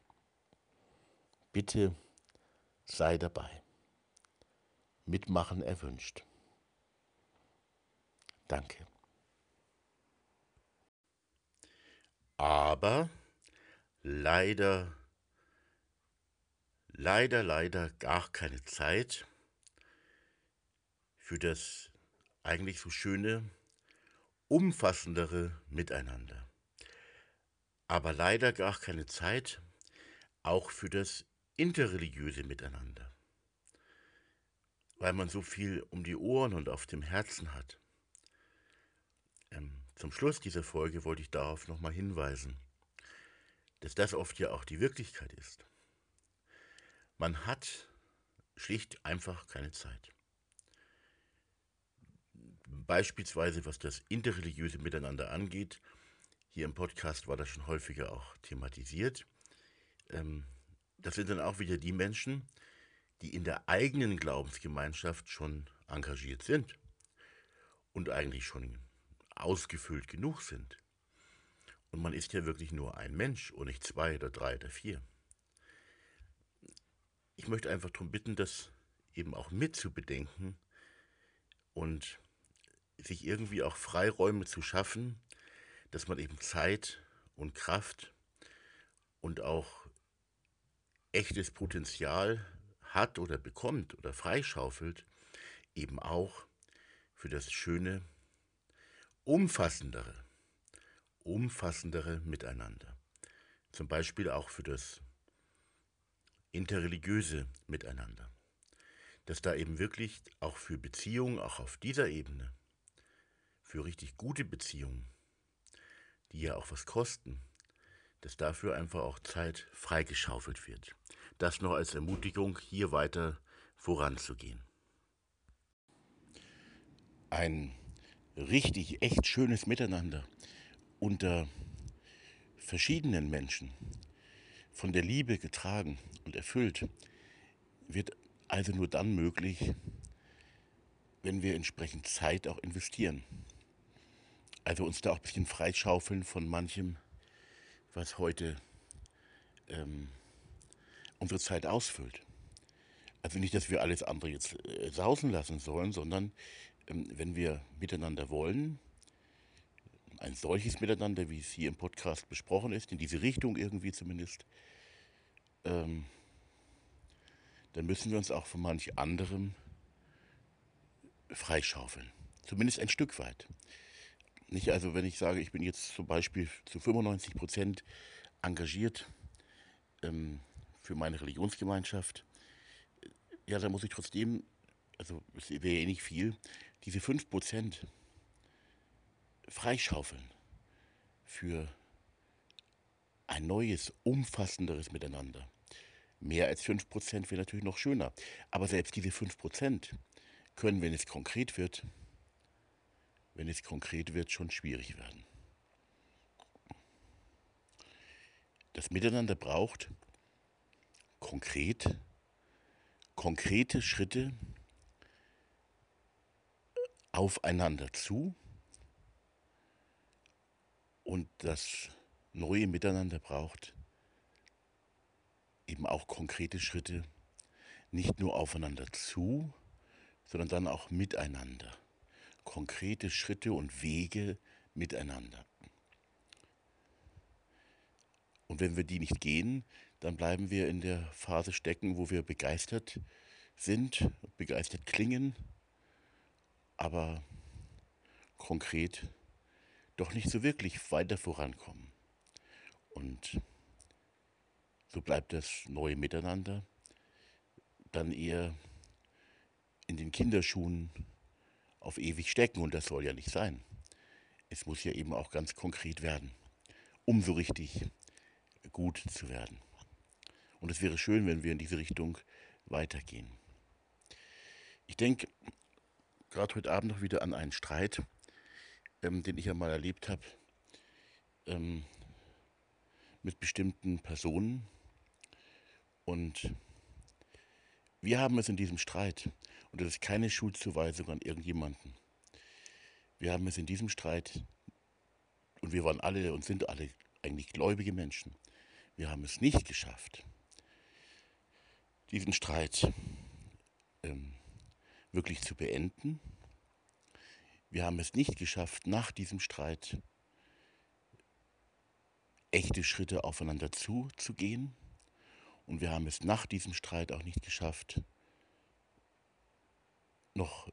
Bitte sei dabei. Mitmachen erwünscht. Danke. Aber leider, leider, leider gar keine Zeit für das eigentlich so schöne, umfassendere Miteinander. Aber leider gar keine Zeit auch für das interreligiöse Miteinander, weil man so viel um die Ohren und auf dem Herzen hat. Ähm, zum Schluss dieser Folge wollte ich darauf nochmal hinweisen, dass das oft ja auch die Wirklichkeit ist. Man hat schlicht einfach keine Zeit. Beispielsweise was das interreligiöse Miteinander angeht, hier im Podcast war das schon häufiger auch thematisiert. Ähm, das sind dann auch wieder die Menschen, die in der eigenen Glaubensgemeinschaft schon engagiert sind und eigentlich schon ausgefüllt genug sind. Und man ist ja wirklich nur ein Mensch und nicht zwei oder drei oder vier. Ich möchte einfach darum bitten, das eben auch mitzubedenken und sich irgendwie auch Freiräume zu schaffen, dass man eben Zeit und Kraft und auch echtes Potenzial hat oder bekommt oder freischaufelt, eben auch für das schöne, umfassendere, umfassendere Miteinander. Zum Beispiel auch für das interreligiöse Miteinander. Dass da eben wirklich auch für Beziehungen, auch auf dieser Ebene, für richtig gute Beziehungen, die ja auch was kosten, dass dafür einfach auch Zeit freigeschaufelt wird. Das noch als Ermutigung, hier weiter voranzugehen. Ein richtig, echt schönes Miteinander unter verschiedenen Menschen, von der Liebe getragen und erfüllt, wird also nur dann möglich, wenn wir entsprechend Zeit auch investieren. Also uns da auch ein bisschen freischaufeln von manchem, was heute ähm, unsere Zeit ausfüllt. Also nicht, dass wir alles andere jetzt äh, sausen lassen sollen, sondern ähm, wenn wir miteinander wollen, ein solches Miteinander, wie es hier im Podcast besprochen ist, in diese Richtung irgendwie zumindest, ähm, dann müssen wir uns auch von manch anderem freischaufeln. Zumindest ein Stück weit. Nicht also, wenn ich sage, ich bin jetzt zum Beispiel zu 95 Prozent engagiert ähm, für meine Religionsgemeinschaft, ja, dann muss ich trotzdem, also es wäre eh nicht viel, diese 5 Prozent freischaufeln für ein neues, umfassenderes Miteinander. Mehr als 5% wäre natürlich noch schöner. Aber selbst diese 5% können, wenn es konkret wird, wenn es konkret wird, schon schwierig werden. Das Miteinander braucht konkret, konkrete Schritte aufeinander zu und das neue Miteinander braucht eben auch konkrete Schritte, nicht nur aufeinander zu, sondern dann auch miteinander. Konkrete Schritte und Wege miteinander. Und wenn wir die nicht gehen, dann bleiben wir in der Phase stecken, wo wir begeistert sind, begeistert klingen, aber konkret doch nicht so wirklich weiter vorankommen. Und so bleibt das neue Miteinander dann eher in den Kinderschuhen auf ewig stecken und das soll ja nicht sein. Es muss ja eben auch ganz konkret werden, um so richtig gut zu werden. Und es wäre schön, wenn wir in diese Richtung weitergehen. Ich denke gerade heute Abend noch wieder an einen Streit, ähm, den ich ja mal erlebt habe ähm, mit bestimmten Personen. Und wir haben es in diesem Streit, und das ist keine Schuldzuweisung an irgendjemanden, wir haben es in diesem Streit, und wir waren alle und sind alle eigentlich gläubige Menschen, wir haben es nicht geschafft, diesen Streit ähm, wirklich zu beenden wir haben es nicht geschafft, nach diesem Streit echte Schritte aufeinander zuzugehen. Und wir haben es nach diesem Streit auch nicht geschafft, noch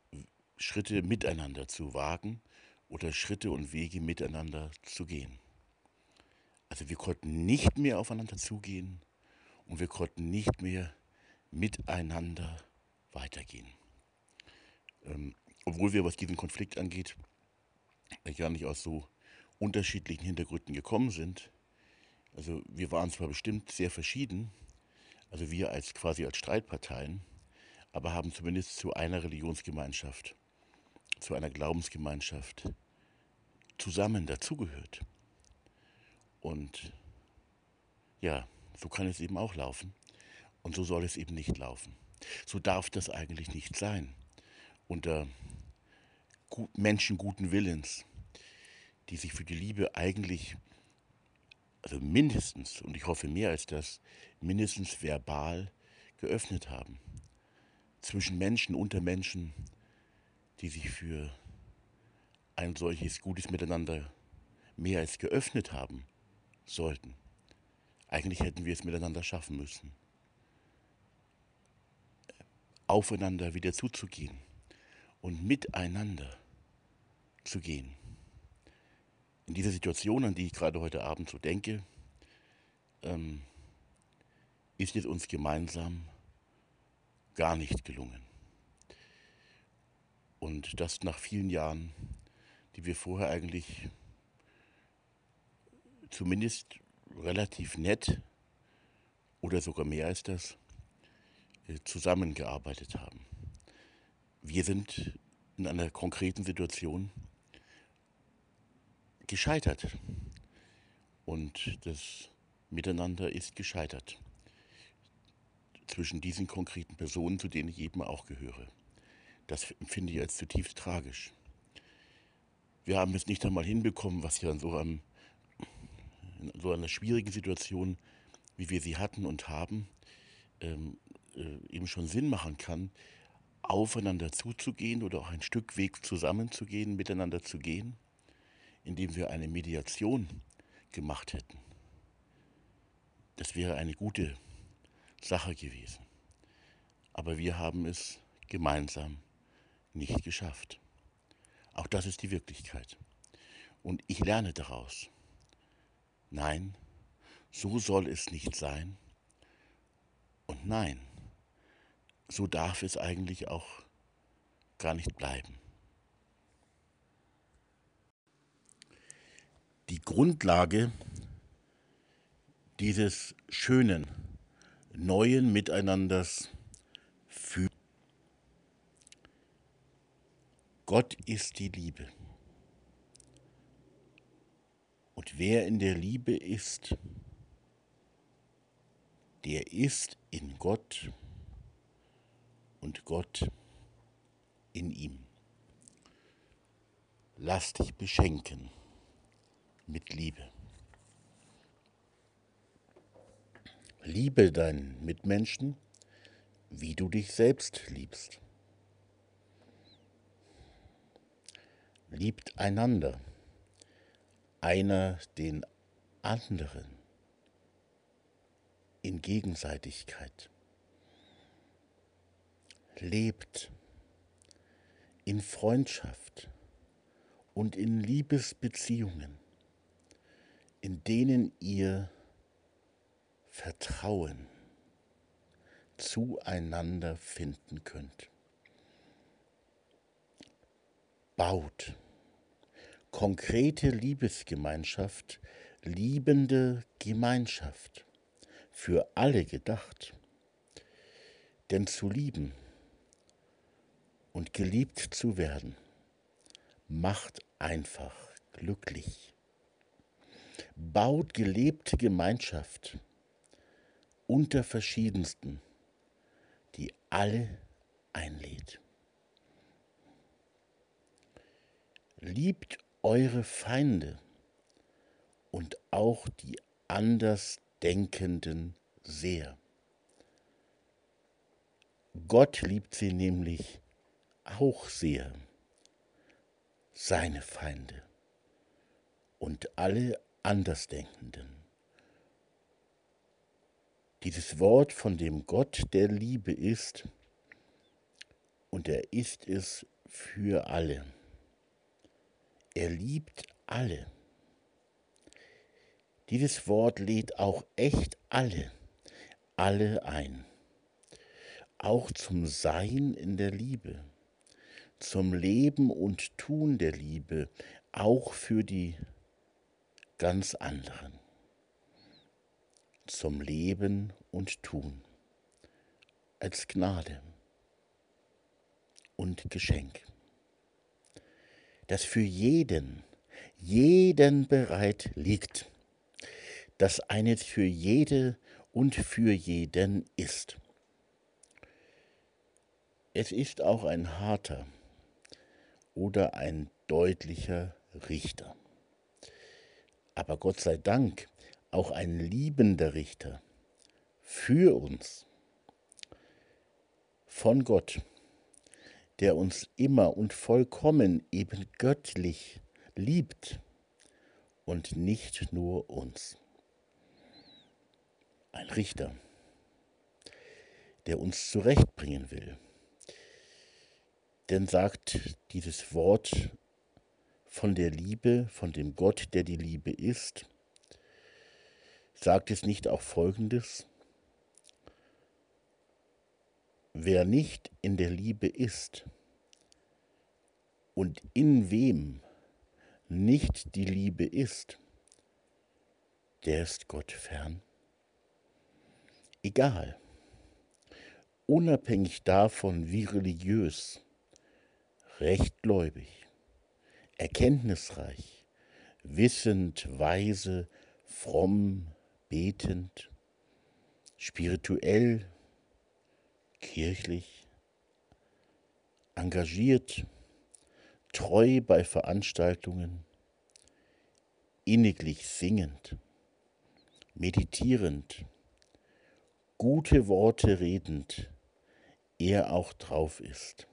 Schritte miteinander zu wagen oder Schritte und Wege miteinander zu gehen. Also wir konnten nicht mehr aufeinander zugehen und wir konnten nicht mehr miteinander weitergehen. Ähm, obwohl wir, was diesen Konflikt angeht, gar nicht aus so unterschiedlichen Hintergründen gekommen sind. Also wir waren zwar bestimmt sehr verschieden, also wir als quasi als Streitparteien, aber haben zumindest zu einer Religionsgemeinschaft, zu einer Glaubensgemeinschaft zusammen dazugehört. Und ja, so kann es eben auch laufen. Und so soll es eben nicht laufen. So darf das eigentlich nicht sein. Unter Menschen guten Willens, die sich für die Liebe eigentlich, also mindestens, und ich hoffe mehr als das, mindestens verbal geöffnet haben. Zwischen Menschen, unter Menschen, die sich für ein solches gutes Miteinander mehr als geöffnet haben sollten. Eigentlich hätten wir es miteinander schaffen müssen. Aufeinander wieder zuzugehen und miteinander zu gehen. In dieser Situation, an die ich gerade heute Abend so denke, ähm, ist es uns gemeinsam gar nicht gelungen. Und das nach vielen Jahren, die wir vorher eigentlich zumindest relativ nett oder sogar mehr als das äh, zusammengearbeitet haben. Wir sind in einer konkreten Situation gescheitert. Und das Miteinander ist gescheitert. Zwischen diesen konkreten Personen, zu denen ich eben auch gehöre. Das empfinde ich als zutiefst tragisch. Wir haben es nicht einmal hinbekommen, was ja in so, einem, in so einer schwierigen Situation, wie wir sie hatten und haben, ähm, äh, eben schon Sinn machen kann, aufeinander zuzugehen oder auch ein Stück Weg zusammenzugehen, miteinander zu gehen, indem wir eine Mediation gemacht hätten. Das wäre eine gute Sache gewesen. Aber wir haben es gemeinsam nicht geschafft. Auch das ist die Wirklichkeit. Und ich lerne daraus. Nein, so soll es nicht sein. Und nein, so darf es eigentlich auch gar nicht bleiben. Die Grundlage dieses schönen, neuen Miteinanders für Gott ist die Liebe. Und wer in der Liebe ist, der ist in Gott und Gott in ihm. Lass dich beschenken mit Liebe. Liebe deinen Mitmenschen, wie du dich selbst liebst. Liebt einander, einer den anderen in Gegenseitigkeit. Lebt in Freundschaft und in Liebesbeziehungen, in denen ihr Vertrauen zueinander finden könnt. Baut konkrete Liebesgemeinschaft, liebende Gemeinschaft für alle gedacht. Denn zu lieben und geliebt zu werden, macht einfach glücklich. Baut gelebte Gemeinschaft unter verschiedensten, die alle einlädt. Liebt eure Feinde und auch die Andersdenkenden sehr. Gott liebt sie nämlich auch sehr, seine Feinde und alle Andersdenkenden. Dieses Wort, von dem Gott der Liebe ist, und er ist es für alle. Er liebt alle. Dieses Wort lädt auch echt alle, alle ein. Auch zum Sein in der Liebe, zum Leben und Tun der Liebe, auch für die ganz anderen. Zum Leben und Tun als Gnade und Geschenk das für jeden, jeden bereit liegt, das eines für jede und für jeden ist. Es ist auch ein harter oder ein deutlicher Richter. Aber Gott sei Dank auch ein liebender Richter für uns von Gott der uns immer und vollkommen eben göttlich liebt und nicht nur uns. Ein Richter, der uns zurechtbringen will. Denn sagt dieses Wort von der Liebe, von dem Gott, der die Liebe ist, sagt es nicht auch Folgendes? Wer nicht in der Liebe ist und in wem nicht die Liebe ist, der ist Gott fern. Egal, unabhängig davon, wie religiös, rechtgläubig, erkenntnisreich, wissend, weise, fromm, betend, spirituell, kirchlich, engagiert, treu bei Veranstaltungen, inniglich singend, meditierend, gute Worte redend er auch drauf ist.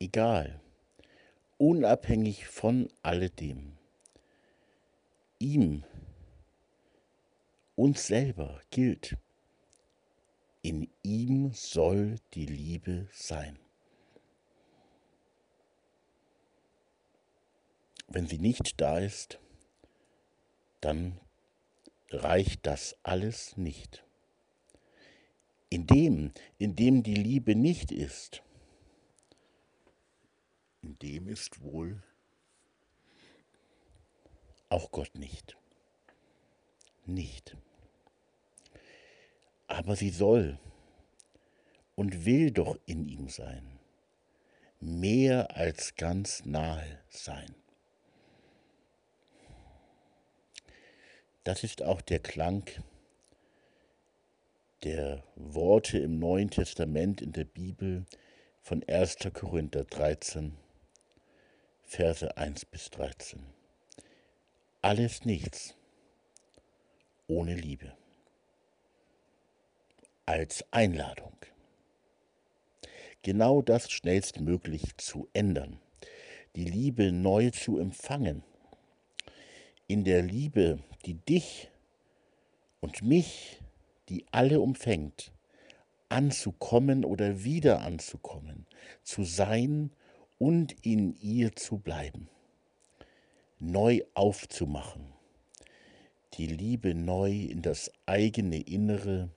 Egal, unabhängig von alledem, ihm, uns selber gilt, in ihm soll die Liebe sein. Wenn sie nicht da ist, dann reicht das alles nicht. In dem, in dem die Liebe nicht ist, in dem ist wohl auch Gott nicht. Nicht. Aber sie soll und will doch in ihm sein, mehr als ganz nahe sein. Das ist auch der Klang der Worte im Neuen Testament in der Bibel von 1. Korinther 13, Verse 1 bis 13. Alles nichts ohne Liebe. Als Einladung. Genau das schnellstmöglich zu ändern. Die Liebe neu zu empfangen. In der Liebe die dich und mich, die alle umfängt, anzukommen oder wieder anzukommen, zu sein und in ihr zu bleiben, neu aufzumachen, die Liebe neu in das eigene Innere,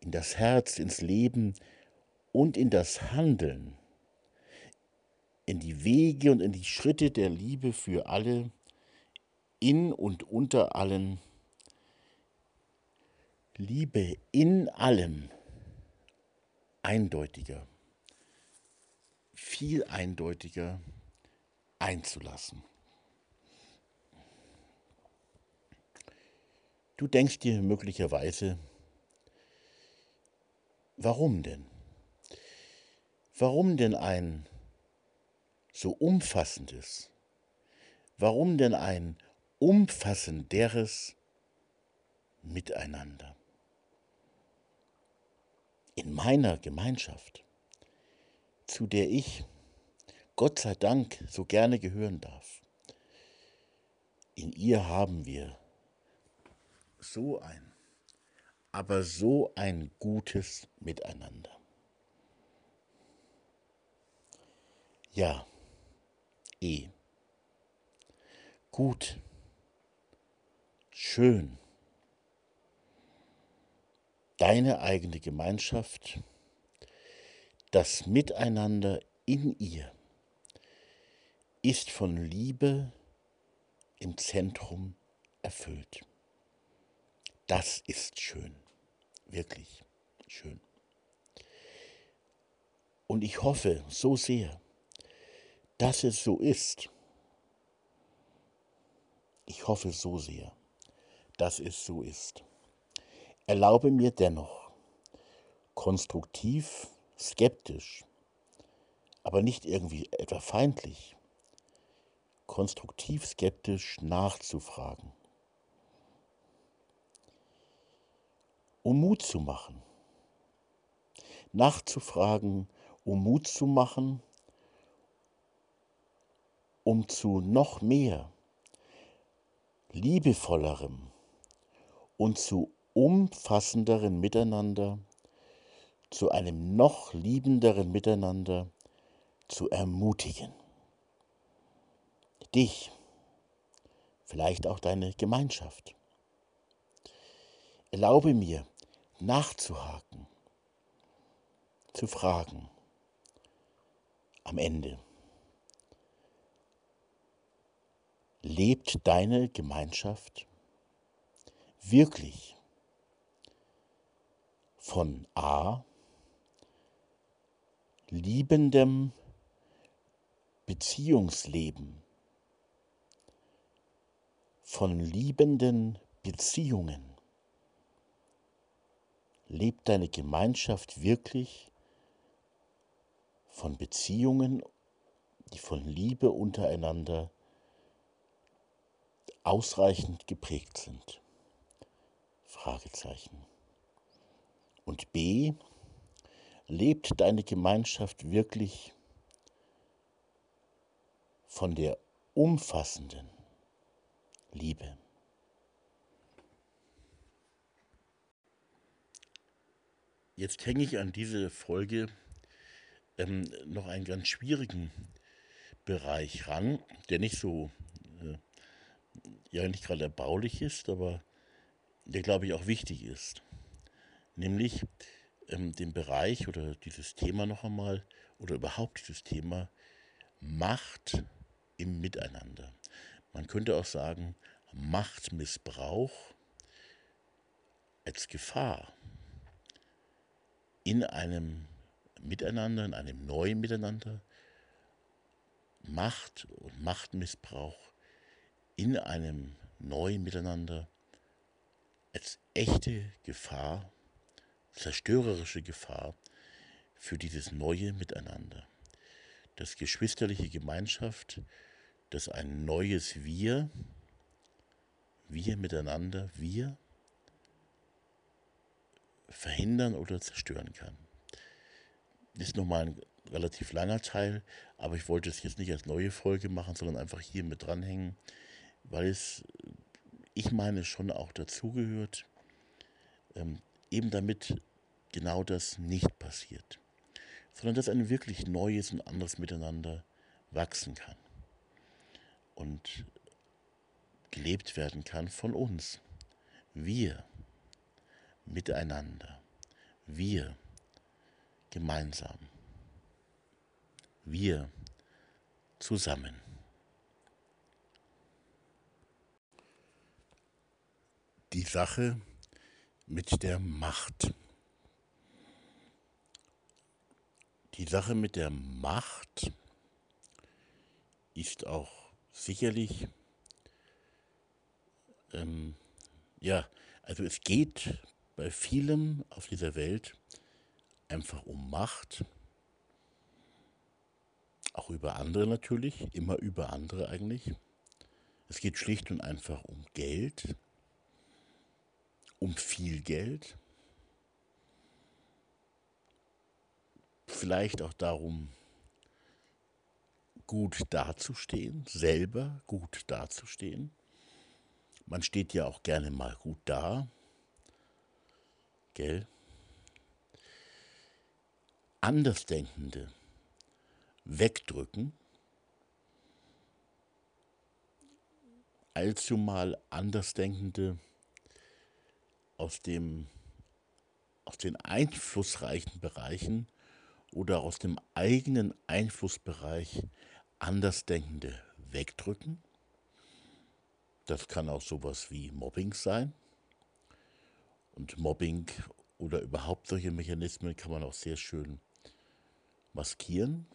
in das Herz, ins Leben und in das Handeln, in die Wege und in die Schritte der Liebe für alle, in und unter allen, Liebe in allem eindeutiger, viel eindeutiger einzulassen. Du denkst dir möglicherweise, warum denn? Warum denn ein so umfassendes? Warum denn ein umfassenderes Miteinander. In meiner Gemeinschaft, zu der ich Gott sei Dank so gerne gehören darf, in ihr haben wir so ein, aber so ein gutes Miteinander. Ja, eh. Gut schön. Deine eigene Gemeinschaft, das Miteinander in ihr ist von Liebe im Zentrum erfüllt. Das ist schön, wirklich schön. Und ich hoffe so sehr, dass es so ist. Ich hoffe so sehr dass es so ist. Erlaube mir dennoch, konstruktiv, skeptisch, aber nicht irgendwie etwa feindlich, konstruktiv skeptisch nachzufragen. Um Mut zu machen. Nachzufragen, um Mut zu machen, um zu noch mehr, liebevollerem, und zu umfassenderen Miteinander, zu einem noch liebenderen Miteinander zu ermutigen. Dich, vielleicht auch deine Gemeinschaft. Erlaube mir, nachzuhaken, zu fragen am Ende. Lebt deine Gemeinschaft? wirklich von A, liebendem Beziehungsleben, von liebenden Beziehungen. Lebt deine Gemeinschaft wirklich von Beziehungen, die von Liebe untereinander ausreichend geprägt sind? Fragezeichen. Und B, lebt deine Gemeinschaft wirklich von der umfassenden Liebe? Jetzt hänge ich an diese Folge ähm, noch einen ganz schwierigen Bereich ran, der nicht so, äh, ja nicht gerade erbaulich ist, aber der glaube ich auch wichtig ist. Nämlich ähm, den Bereich oder dieses Thema noch einmal oder überhaupt dieses Thema Macht im Miteinander. Man könnte auch sagen, Machtmissbrauch als Gefahr in einem Miteinander, in einem neuen Miteinander, Macht und Machtmissbrauch in einem neuen Miteinander als echte Gefahr, zerstörerische Gefahr für dieses neue Miteinander. Das geschwisterliche Gemeinschaft, das ein neues Wir, wir miteinander, wir verhindern oder zerstören kann. Das ist nochmal ein relativ langer Teil, aber ich wollte es jetzt nicht als neue Folge machen, sondern einfach hier mit dranhängen, weil es, ich meine, schon auch dazugehört, ähm, eben damit genau das nicht passiert, sondern dass ein wirklich neues und anderes Miteinander wachsen kann und gelebt werden kann von uns. Wir miteinander. Wir gemeinsam. Wir zusammen. Die Sache mit der Macht. Die Sache mit der Macht ist auch sicherlich, ähm, ja, also es geht bei vielem auf dieser Welt einfach um Macht, auch über andere natürlich, immer über andere eigentlich. Es geht schlicht und einfach um Geld, um viel Geld, vielleicht auch darum, gut dazustehen, selber gut dazustehen. Man steht ja auch gerne mal gut da, gell? Andersdenkende wegdrücken, allzumal Andersdenkende aus, dem, aus den einflussreichen Bereichen oder aus dem eigenen Einflussbereich Andersdenkende wegdrücken. Das kann auch sowas wie Mobbing sein. Und Mobbing oder überhaupt solche Mechanismen kann man auch sehr schön maskieren.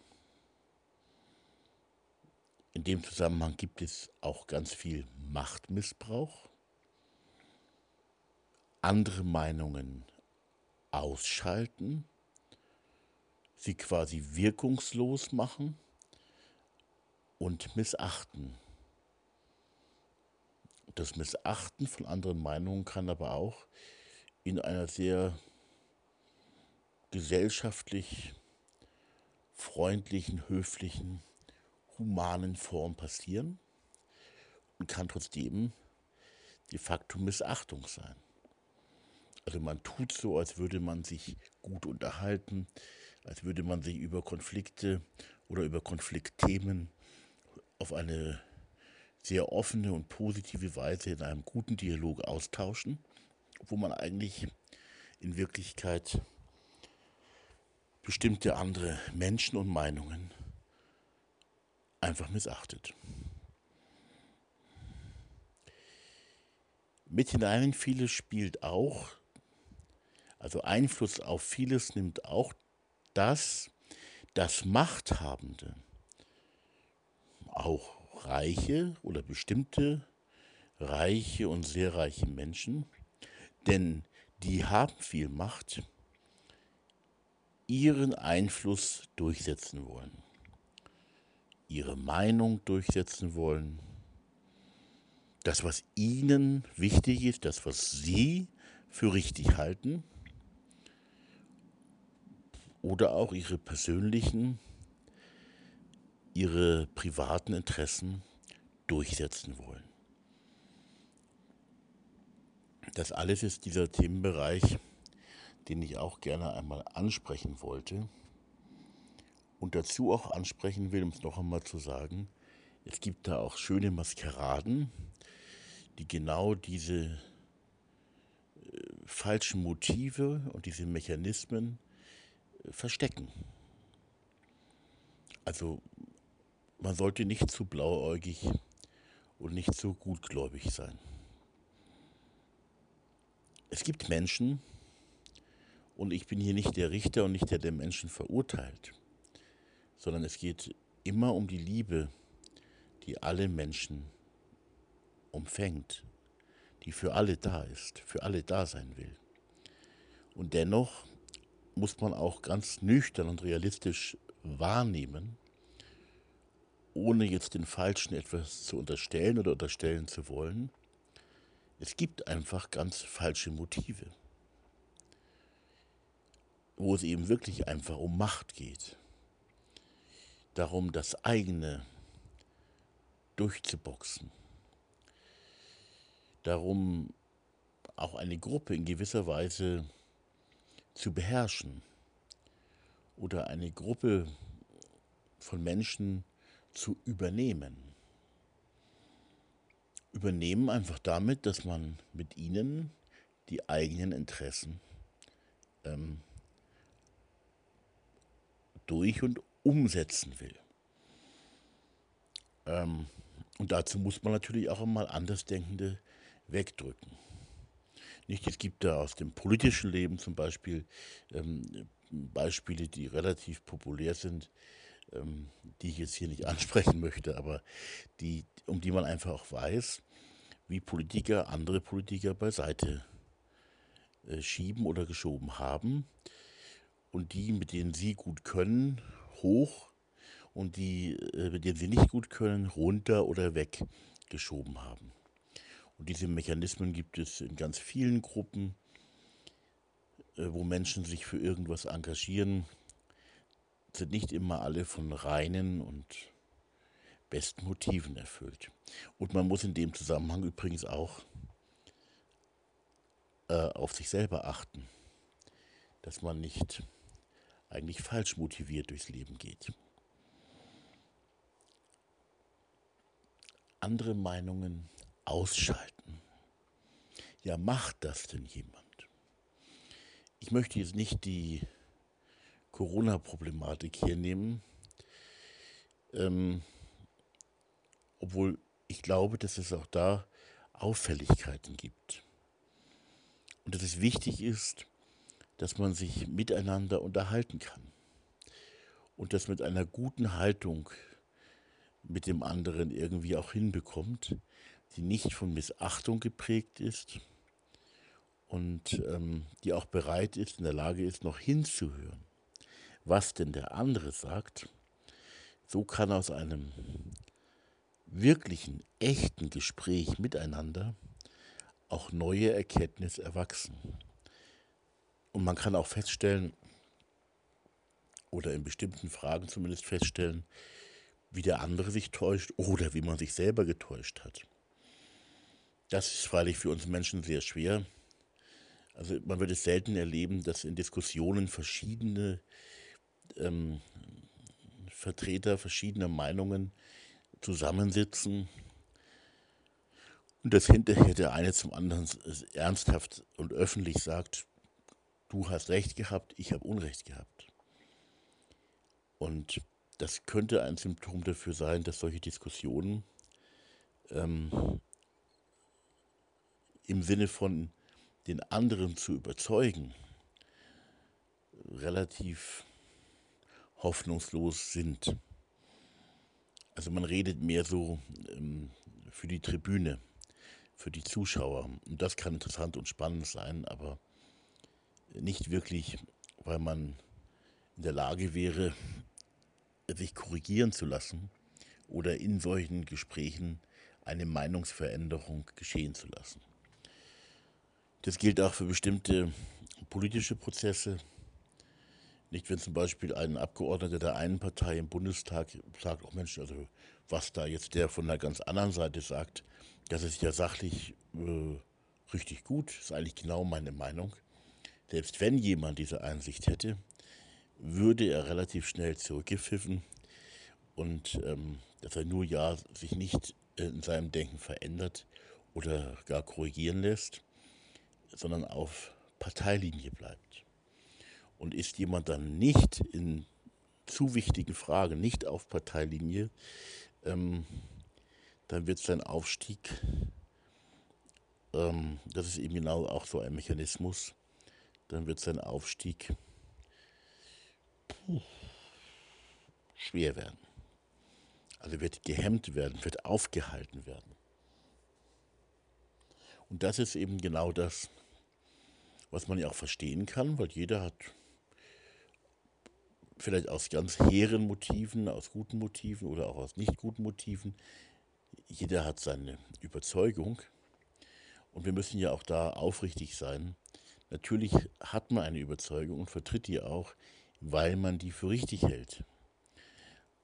In dem Zusammenhang gibt es auch ganz viel Machtmissbrauch, andere Meinungen ausschalten, sie quasi wirkungslos machen und missachten. Das Missachten von anderen Meinungen kann aber auch in einer sehr gesellschaftlich freundlichen, höflichen, humanen Form passieren und kann trotzdem de facto Missachtung sein. Also man tut so, als würde man sich gut unterhalten, als würde man sich über Konflikte oder über Konfliktthemen auf eine sehr offene und positive Weise in einem guten Dialog austauschen wo man eigentlich in Wirklichkeit bestimmte andere Menschen und Meinungen einfach missachtet. Mit hinein vieles spielt auch, also Einfluss auf vieles nimmt auch das, das Machthabende, auch reiche oder bestimmte reiche und sehr reiche Menschen denn die haben viel Macht, ihren Einfluss durchsetzen wollen, ihre Meinung durchsetzen wollen, das, was Ihnen wichtig ist, das, was Sie für richtig halten oder auch Ihre persönlichen, Ihre privaten Interessen durchsetzen wollen. Das alles ist dieser Themenbereich, den ich auch gerne einmal ansprechen wollte und dazu auch ansprechen will, um es noch einmal zu sagen, es gibt da auch schöne Maskeraden, die genau diese äh, falschen Motive und diese Mechanismen verstecken. Also man sollte nicht zu blauäugig und nicht zu gutgläubig sein. Es gibt Menschen, und ich bin hier nicht der Richter und nicht der, der Menschen verurteilt, sondern es geht immer um die Liebe, die alle Menschen umfängt, die für alle da ist, für alle da sein will. Und dennoch muss man auch ganz nüchtern und realistisch wahrnehmen, ohne jetzt den Falschen etwas zu unterstellen oder unterstellen zu wollen, es gibt einfach ganz falsche Motive, wo es eben wirklich einfach um Macht geht, darum das eigene durchzuboxen. Darum, auch eine Gruppe in gewisser Weise zu beherrschen oder eine Gruppe von Menschen zu übernehmen. Übernehmen einfach damit, dass man mit ihnen die eigenen Interessen ähm, durch und umsetzen will. Ähm, und dazu muss man natürlich auch einmal Andersdenkende wegdrücken. Nicht, es gibt da aus dem politischen Leben zum Beispiel ähm, Beispiele, die relativ populär sind, ähm, die ich jetzt hier nicht ansprechen möchte, aber die, um die man einfach auch weiß, wie Politiker andere Politiker beiseite äh, schieben oder geschoben haben und die, mit denen sie gut können, hoch und die, äh, mit denen sie nicht gut können, runter oder weg geschoben haben. Und diese Mechanismen gibt es in ganz vielen Gruppen, äh, wo Menschen sich für irgendwas engagieren, sind nicht immer alle von reinen und besten Motiven erfüllt. Und man muss in dem Zusammenhang übrigens auch äh, auf sich selber achten, dass man nicht eigentlich falsch motiviert durchs Leben geht. Andere Meinungen ausschalten. Ja, macht das denn jemand? Ich möchte jetzt nicht die Corona-Problematik hier nehmen, ähm, obwohl ich glaube, dass es auch da Auffälligkeiten gibt. Und dass es wichtig ist, dass man sich miteinander unterhalten kann. Und das mit einer guten Haltung mit dem anderen irgendwie auch hinbekommt, die nicht von Missachtung geprägt ist und ähm, die auch bereit ist, in der Lage ist, noch hinzuhören, was denn der andere sagt, so kann aus einem wirklichen, echten Gespräch miteinander auch neue Erkenntnis erwachsen. Und man kann auch feststellen, oder in bestimmten Fragen zumindest feststellen, wie der andere sich täuscht oder wie man sich selber getäuscht hat. Das ist freilich für uns Menschen sehr schwer. Also man wird es selten erleben, dass in Diskussionen verschiedene ähm, Vertreter verschiedener Meinungen zusammensitzen und dass hinterher der eine zum anderen ernsthaft und öffentlich sagt, du hast recht gehabt, ich habe Unrecht gehabt. Und das könnte ein Symptom dafür sein, dass solche Diskussionen ähm, im Sinne von den anderen zu überzeugen, relativ hoffnungslos sind. Also man redet mehr so ähm, für die Tribüne, für die Zuschauer. Und das kann interessant und spannend sein, aber nicht wirklich, weil man in der Lage wäre, sich korrigieren zu lassen oder in solchen Gesprächen eine Meinungsveränderung geschehen zu lassen. Das gilt auch für bestimmte politische Prozesse. Nicht, wenn zum Beispiel ein Abgeordneter der einen Partei im Bundestag sagt, oh Mensch, also was da jetzt der von der ganz anderen Seite sagt, das ist ja sachlich äh, richtig gut, ist eigentlich genau meine Meinung. Selbst wenn jemand diese Einsicht hätte, würde er relativ schnell zurückgepfiffen und ähm, dass er nur ja sich nicht in seinem Denken verändert oder gar korrigieren lässt, sondern auf Parteilinie bleibt. Und ist jemand dann nicht in zu wichtigen Fragen, nicht auf Parteilinie, ähm, dann wird sein Aufstieg, ähm, das ist eben genau auch so ein Mechanismus, dann wird sein Aufstieg puh, schwer werden. Also wird gehemmt werden, wird aufgehalten werden. Und das ist eben genau das, was man ja auch verstehen kann, weil jeder hat vielleicht aus ganz hehren Motiven, aus guten Motiven oder auch aus nicht guten Motiven, jeder hat seine Überzeugung. Und wir müssen ja auch da aufrichtig sein. Natürlich hat man eine Überzeugung und vertritt die auch, weil man die für richtig hält.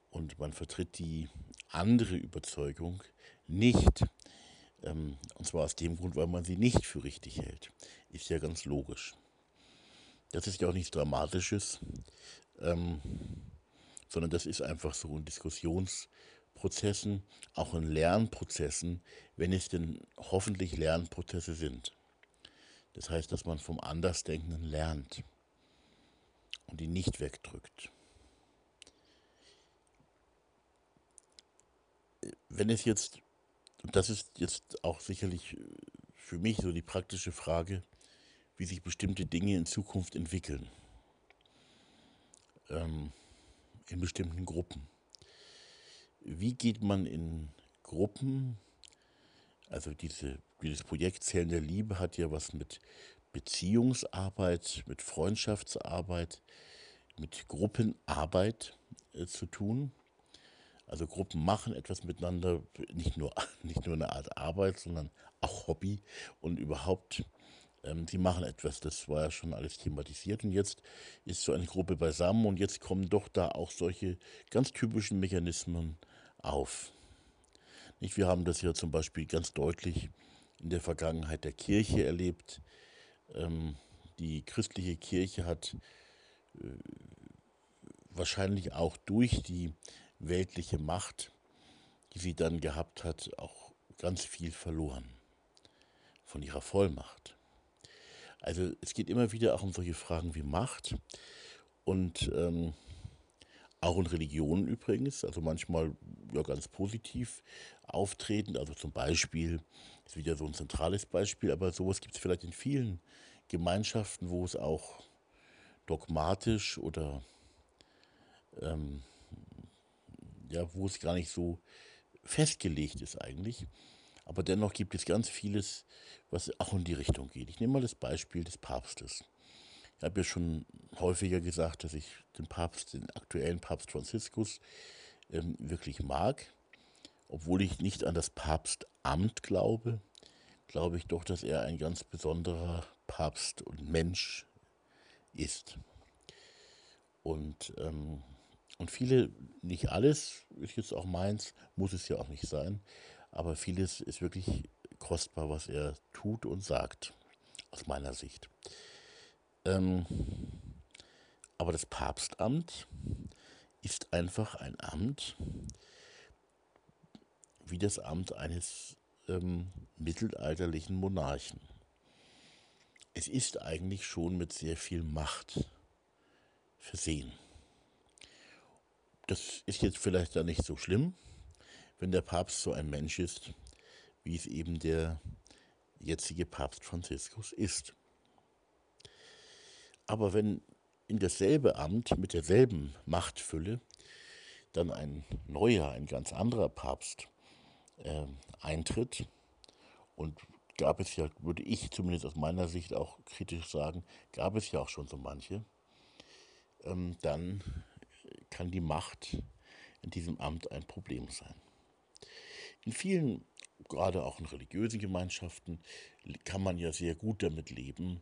Und man vertritt die andere Überzeugung nicht. Ähm, und zwar aus dem Grund, weil man sie nicht für richtig hält. Ist ja ganz logisch. Das ist ja auch nichts Dramatisches, ähm, sondern das ist einfach so in Diskussionsprozessen, auch in Lernprozessen, wenn es denn hoffentlich Lernprozesse sind. Das heißt, dass man vom Andersdenkenden lernt und ihn nicht wegdrückt. Wenn es jetzt, das ist jetzt auch sicherlich für mich so die praktische Frage, wie sich bestimmte Dinge in Zukunft entwickeln. Ähm, in bestimmten Gruppen. Wie geht man in Gruppen, also diese, dieses Projekt Zellen der Liebe hat ja was mit Beziehungsarbeit, mit Freundschaftsarbeit, mit Gruppenarbeit äh, zu tun. Also Gruppen machen etwas miteinander, nicht nur, nicht nur eine Art Arbeit, sondern auch Hobby und überhaupt, ähm, sie machen etwas. Das war ja schon alles thematisiert und jetzt ist so eine Gruppe beisammen und jetzt kommen doch da auch solche ganz typischen Mechanismen auf. Nicht, wir haben das ja zum Beispiel ganz deutlich in der Vergangenheit der Kirche erlebt. Ähm, die christliche Kirche hat äh, wahrscheinlich auch durch die weltliche Macht, die sie dann gehabt hat, auch ganz viel verloren von ihrer Vollmacht. Also es geht immer wieder auch um solche Fragen wie Macht und ähm, auch in Religionen übrigens, also manchmal ja ganz positiv auftretend, also zum Beispiel, ist wieder so ein zentrales Beispiel, aber sowas gibt es vielleicht in vielen Gemeinschaften, wo es auch dogmatisch oder ähm, ja, wo es gar nicht so festgelegt ist eigentlich. Aber dennoch gibt es ganz vieles, was auch in die Richtung geht. Ich nehme mal das Beispiel des Papstes. Ich habe ja schon häufiger gesagt, dass ich den Papst, den aktuellen Papst Franziskus, ähm, wirklich mag. Obwohl ich nicht an das Papstamt glaube, glaube ich doch, dass er ein ganz besonderer Papst und Mensch ist. Und ähm, und viele, nicht alles ist jetzt auch meins, muss es ja auch nicht sein, aber vieles ist wirklich kostbar, was er tut und sagt, aus meiner Sicht. Ähm, aber das Papstamt ist einfach ein Amt, wie das Amt eines ähm, mittelalterlichen Monarchen. Es ist eigentlich schon mit sehr viel Macht versehen. Das ist jetzt vielleicht da nicht so schlimm, wenn der Papst so ein Mensch ist, wie es eben der jetzige Papst Franziskus ist. Aber wenn in dasselbe Amt mit derselben Machtfülle dann ein neuer, ein ganz anderer Papst äh, eintritt, und gab es ja, würde ich zumindest aus meiner Sicht auch kritisch sagen, gab es ja auch schon so manche, ähm, dann kann die Macht in diesem Amt ein Problem sein. In vielen gerade auch in religiösen Gemeinschaften kann man ja sehr gut damit leben,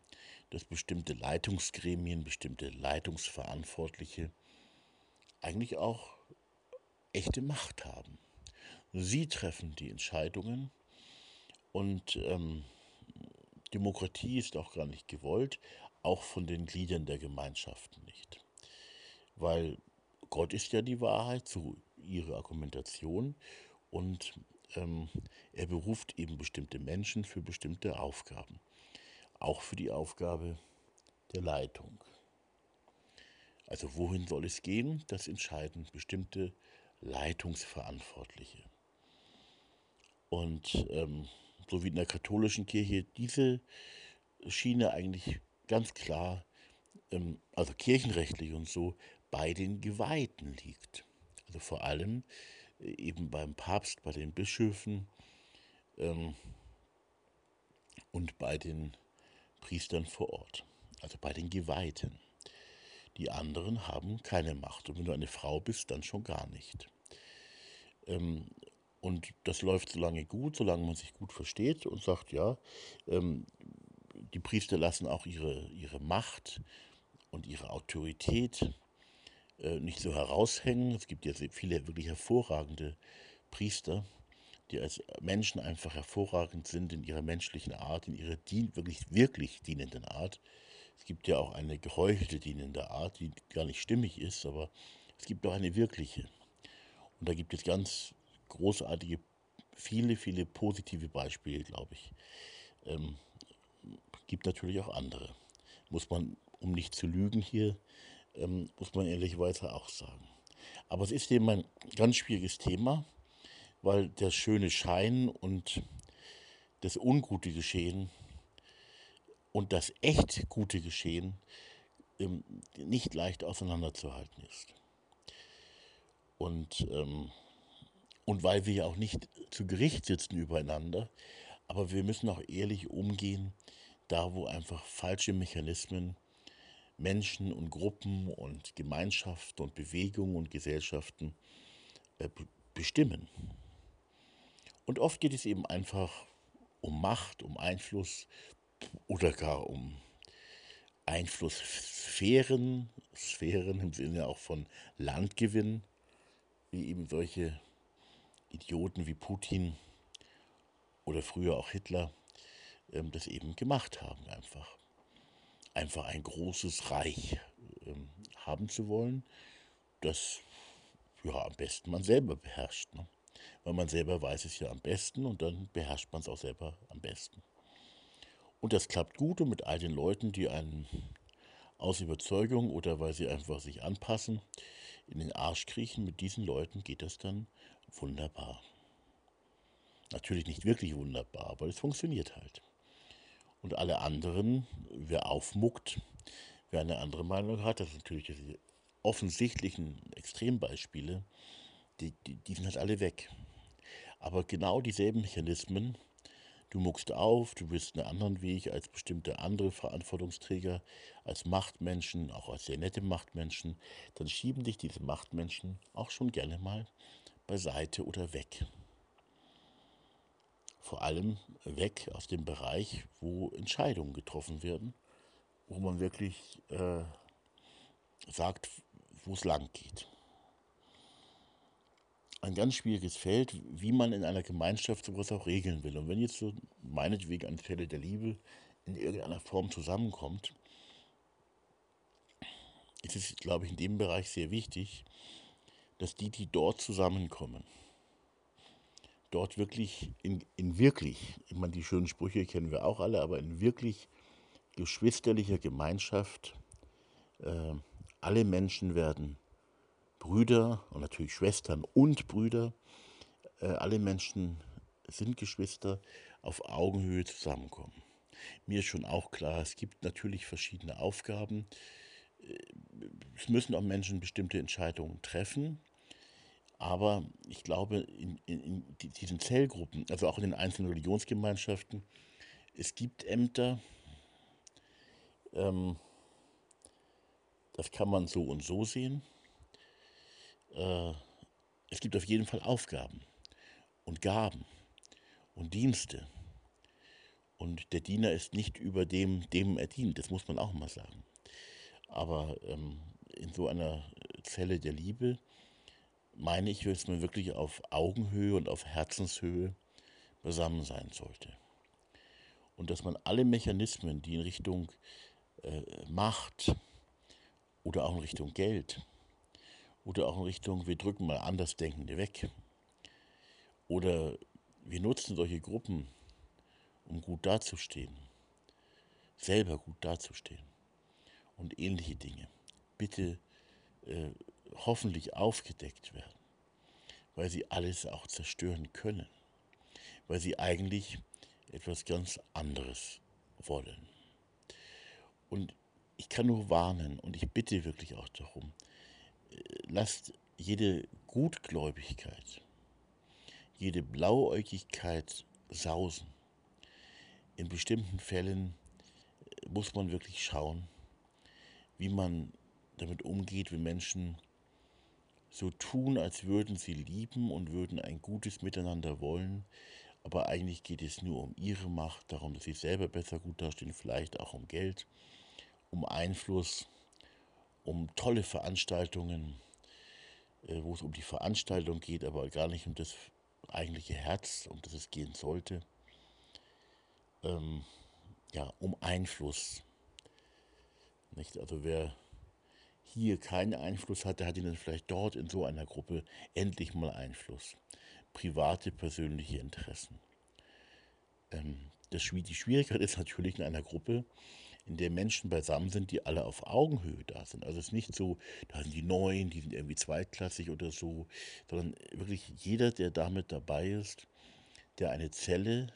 dass bestimmte Leitungsgremien, bestimmte Leitungsverantwortliche eigentlich auch echte Macht haben. Sie treffen die Entscheidungen und ähm, Demokratie ist auch gar nicht gewollt, auch von den Gliedern der Gemeinschaften nicht. Weil Gott ist ja die Wahrheit, so ihre Argumentation, und ähm, er beruft eben bestimmte Menschen für bestimmte Aufgaben, auch für die Aufgabe der Leitung. Also wohin soll es gehen? Das entscheiden bestimmte Leitungsverantwortliche. Und ähm, so wie in der katholischen Kirche diese Schiene eigentlich ganz klar, ähm, also kirchenrechtlich und so, bei den Geweihten liegt. Also vor allem äh, eben beim Papst, bei den Bischöfen ähm, und bei den Priestern vor Ort, also bei den Geweihten. Die anderen haben keine Macht. Und wenn du eine Frau bist, dann schon gar nicht. Ähm, und das läuft so lange gut, solange man sich gut versteht und sagt, ja, ähm, die Priester lassen auch ihre, ihre Macht und ihre Autorität nicht so heraushängen. Es gibt ja viele wirklich hervorragende Priester, die als Menschen einfach hervorragend sind in ihrer menschlichen Art, in ihrer dien wirklich, wirklich dienenden Art. Es gibt ja auch eine geheuchelte dienende Art, die gar nicht stimmig ist, aber es gibt auch eine wirkliche. Und da gibt es ganz großartige, viele, viele positive Beispiele, glaube ich. Ähm, gibt natürlich auch andere. Muss man, um nicht zu lügen hier, ähm, muss man ehrlicherweise auch sagen. Aber es ist eben ein ganz schwieriges Thema, weil der schöne Schein und das ungute Geschehen und das echt gute Geschehen ähm, nicht leicht auseinanderzuhalten ist. Und, ähm, und weil wir ja auch nicht zu Gericht sitzen übereinander, aber wir müssen auch ehrlich umgehen, da wo einfach falsche Mechanismen Menschen und Gruppen und Gemeinschaften und Bewegungen und Gesellschaften äh, bestimmen. Und oft geht es eben einfach um Macht, um Einfluss oder gar um Einflusssphären, Sphären im Sinne auch von Landgewinn, wie eben solche Idioten wie Putin oder früher auch Hitler ähm, das eben gemacht haben einfach einfach ein großes Reich ähm, haben zu wollen, das ja am besten man selber beherrscht. Ne? Weil man selber weiß es ja am besten und dann beherrscht man es auch selber am besten. Und das klappt gut und mit all den Leuten, die einen aus Überzeugung oder weil sie einfach sich anpassen, in den Arsch kriechen, mit diesen Leuten geht das dann wunderbar. Natürlich nicht wirklich wunderbar, aber es funktioniert halt. Und alle anderen, wer aufmuckt, wer eine andere Meinung hat, das sind natürlich die offensichtlichen Extrembeispiele, die, die, die sind halt alle weg. Aber genau dieselben Mechanismen, du muckst auf, du willst einen anderen Weg als bestimmte andere Verantwortungsträger, als Machtmenschen, auch als sehr nette Machtmenschen, dann schieben dich diese Machtmenschen auch schon gerne mal beiseite oder weg vor allem weg aus dem Bereich, wo Entscheidungen getroffen werden, wo man wirklich äh, sagt, wo es lang geht. Ein ganz schwieriges Feld, wie man in einer Gemeinschaft sowas auch regeln will. Und wenn jetzt so meinetwegen eine Stelle der Liebe in irgendeiner Form zusammenkommt, ist es, glaube ich, in dem Bereich sehr wichtig, dass die, die dort zusammenkommen, dort wirklich, in, in wirklich, ich meine, die schönen Sprüche kennen wir auch alle, aber in wirklich geschwisterlicher Gemeinschaft, äh, alle Menschen werden Brüder und natürlich Schwestern und Brüder, äh, alle Menschen sind Geschwister, auf Augenhöhe zusammenkommen. Mir ist schon auch klar, es gibt natürlich verschiedene Aufgaben. Äh, es müssen auch Menschen bestimmte Entscheidungen treffen. Aber ich glaube, in, in, in diesen Zellgruppen, also auch in den einzelnen Religionsgemeinschaften, es gibt Ämter, ähm, das kann man so und so sehen. Äh, es gibt auf jeden Fall Aufgaben und Gaben. und Dienste. Und der Diener ist nicht über dem, dem er dient, das muss man auch mal sagen. Aber ähm, in so einer Zelle der Liebe meine ich, dass man wirklich auf Augenhöhe und auf Herzenshöhe beisammen sein sollte. Und dass man alle Mechanismen, die in Richtung äh, Macht oder auch in Richtung Geld oder auch in Richtung, wir drücken mal Andersdenkende weg oder wir nutzen solche Gruppen, um gut dazustehen, selber gut dazustehen und ähnliche Dinge, bitte äh, hoffentlich aufgedeckt werden, weil sie alles auch zerstören können, weil sie eigentlich etwas ganz anderes wollen. Und ich kann nur warnen und ich bitte wirklich auch darum, äh, lasst jede Gutgläubigkeit, jede Blauäugigkeit sausen. In bestimmten Fällen äh, muss man wirklich schauen, wie man damit umgeht, wenn Menschen so tun, als würden sie lieben und würden ein gutes Miteinander wollen, aber eigentlich geht es nur um ihre Macht, darum, dass sie selber besser gut dastehen, vielleicht auch um Geld, um Einfluss, um tolle Veranstaltungen, äh, wo es um die Veranstaltung geht, aber gar nicht um das eigentliche Herz, um das es gehen sollte. Ähm, ja, um Einfluss. Nicht? Also wer hier keinen Einfluss hat, der hat ihn vielleicht dort in so einer Gruppe endlich mal Einfluss. Private, persönliche Interessen. Ähm, das, die Schwierigkeit ist natürlich in einer Gruppe, in der Menschen beisammen sind, die alle auf Augenhöhe da sind. Also es ist nicht so, da sind die Neuen, die sind irgendwie zweitklassig oder so, sondern wirklich jeder, der damit dabei ist, der eine Zelle,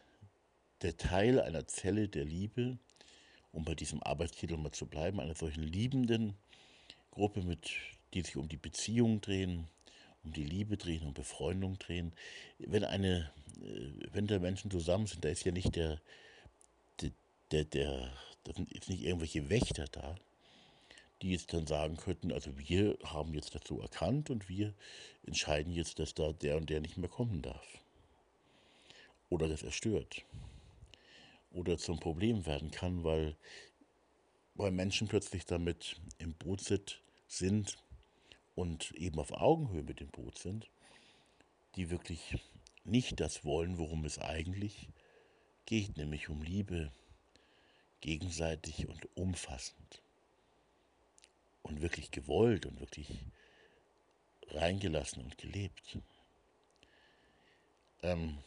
der Teil einer Zelle der Liebe, um bei diesem Arbeitstitel mal zu bleiben, einer solchen liebenden Gruppe, mit, die sich um die Beziehung drehen, um die Liebe drehen, um Befreundung drehen. Wenn eine, äh, wenn da Menschen zusammen sind, da ist ja nicht der, der, der, der da sind jetzt nicht irgendwelche Wächter da, die jetzt dann sagen könnten, also wir haben jetzt dazu erkannt und wir entscheiden jetzt, dass da der und der nicht mehr kommen darf. Oder dass er stört. Oder zum Problem werden kann, weil weil Menschen plötzlich damit im Boot sind und eben auf Augenhöhe mit dem Boot sind, die wirklich nicht das wollen, worum es eigentlich geht, nämlich um Liebe, gegenseitig und umfassend. Und wirklich gewollt und wirklich reingelassen und gelebt. Ähm,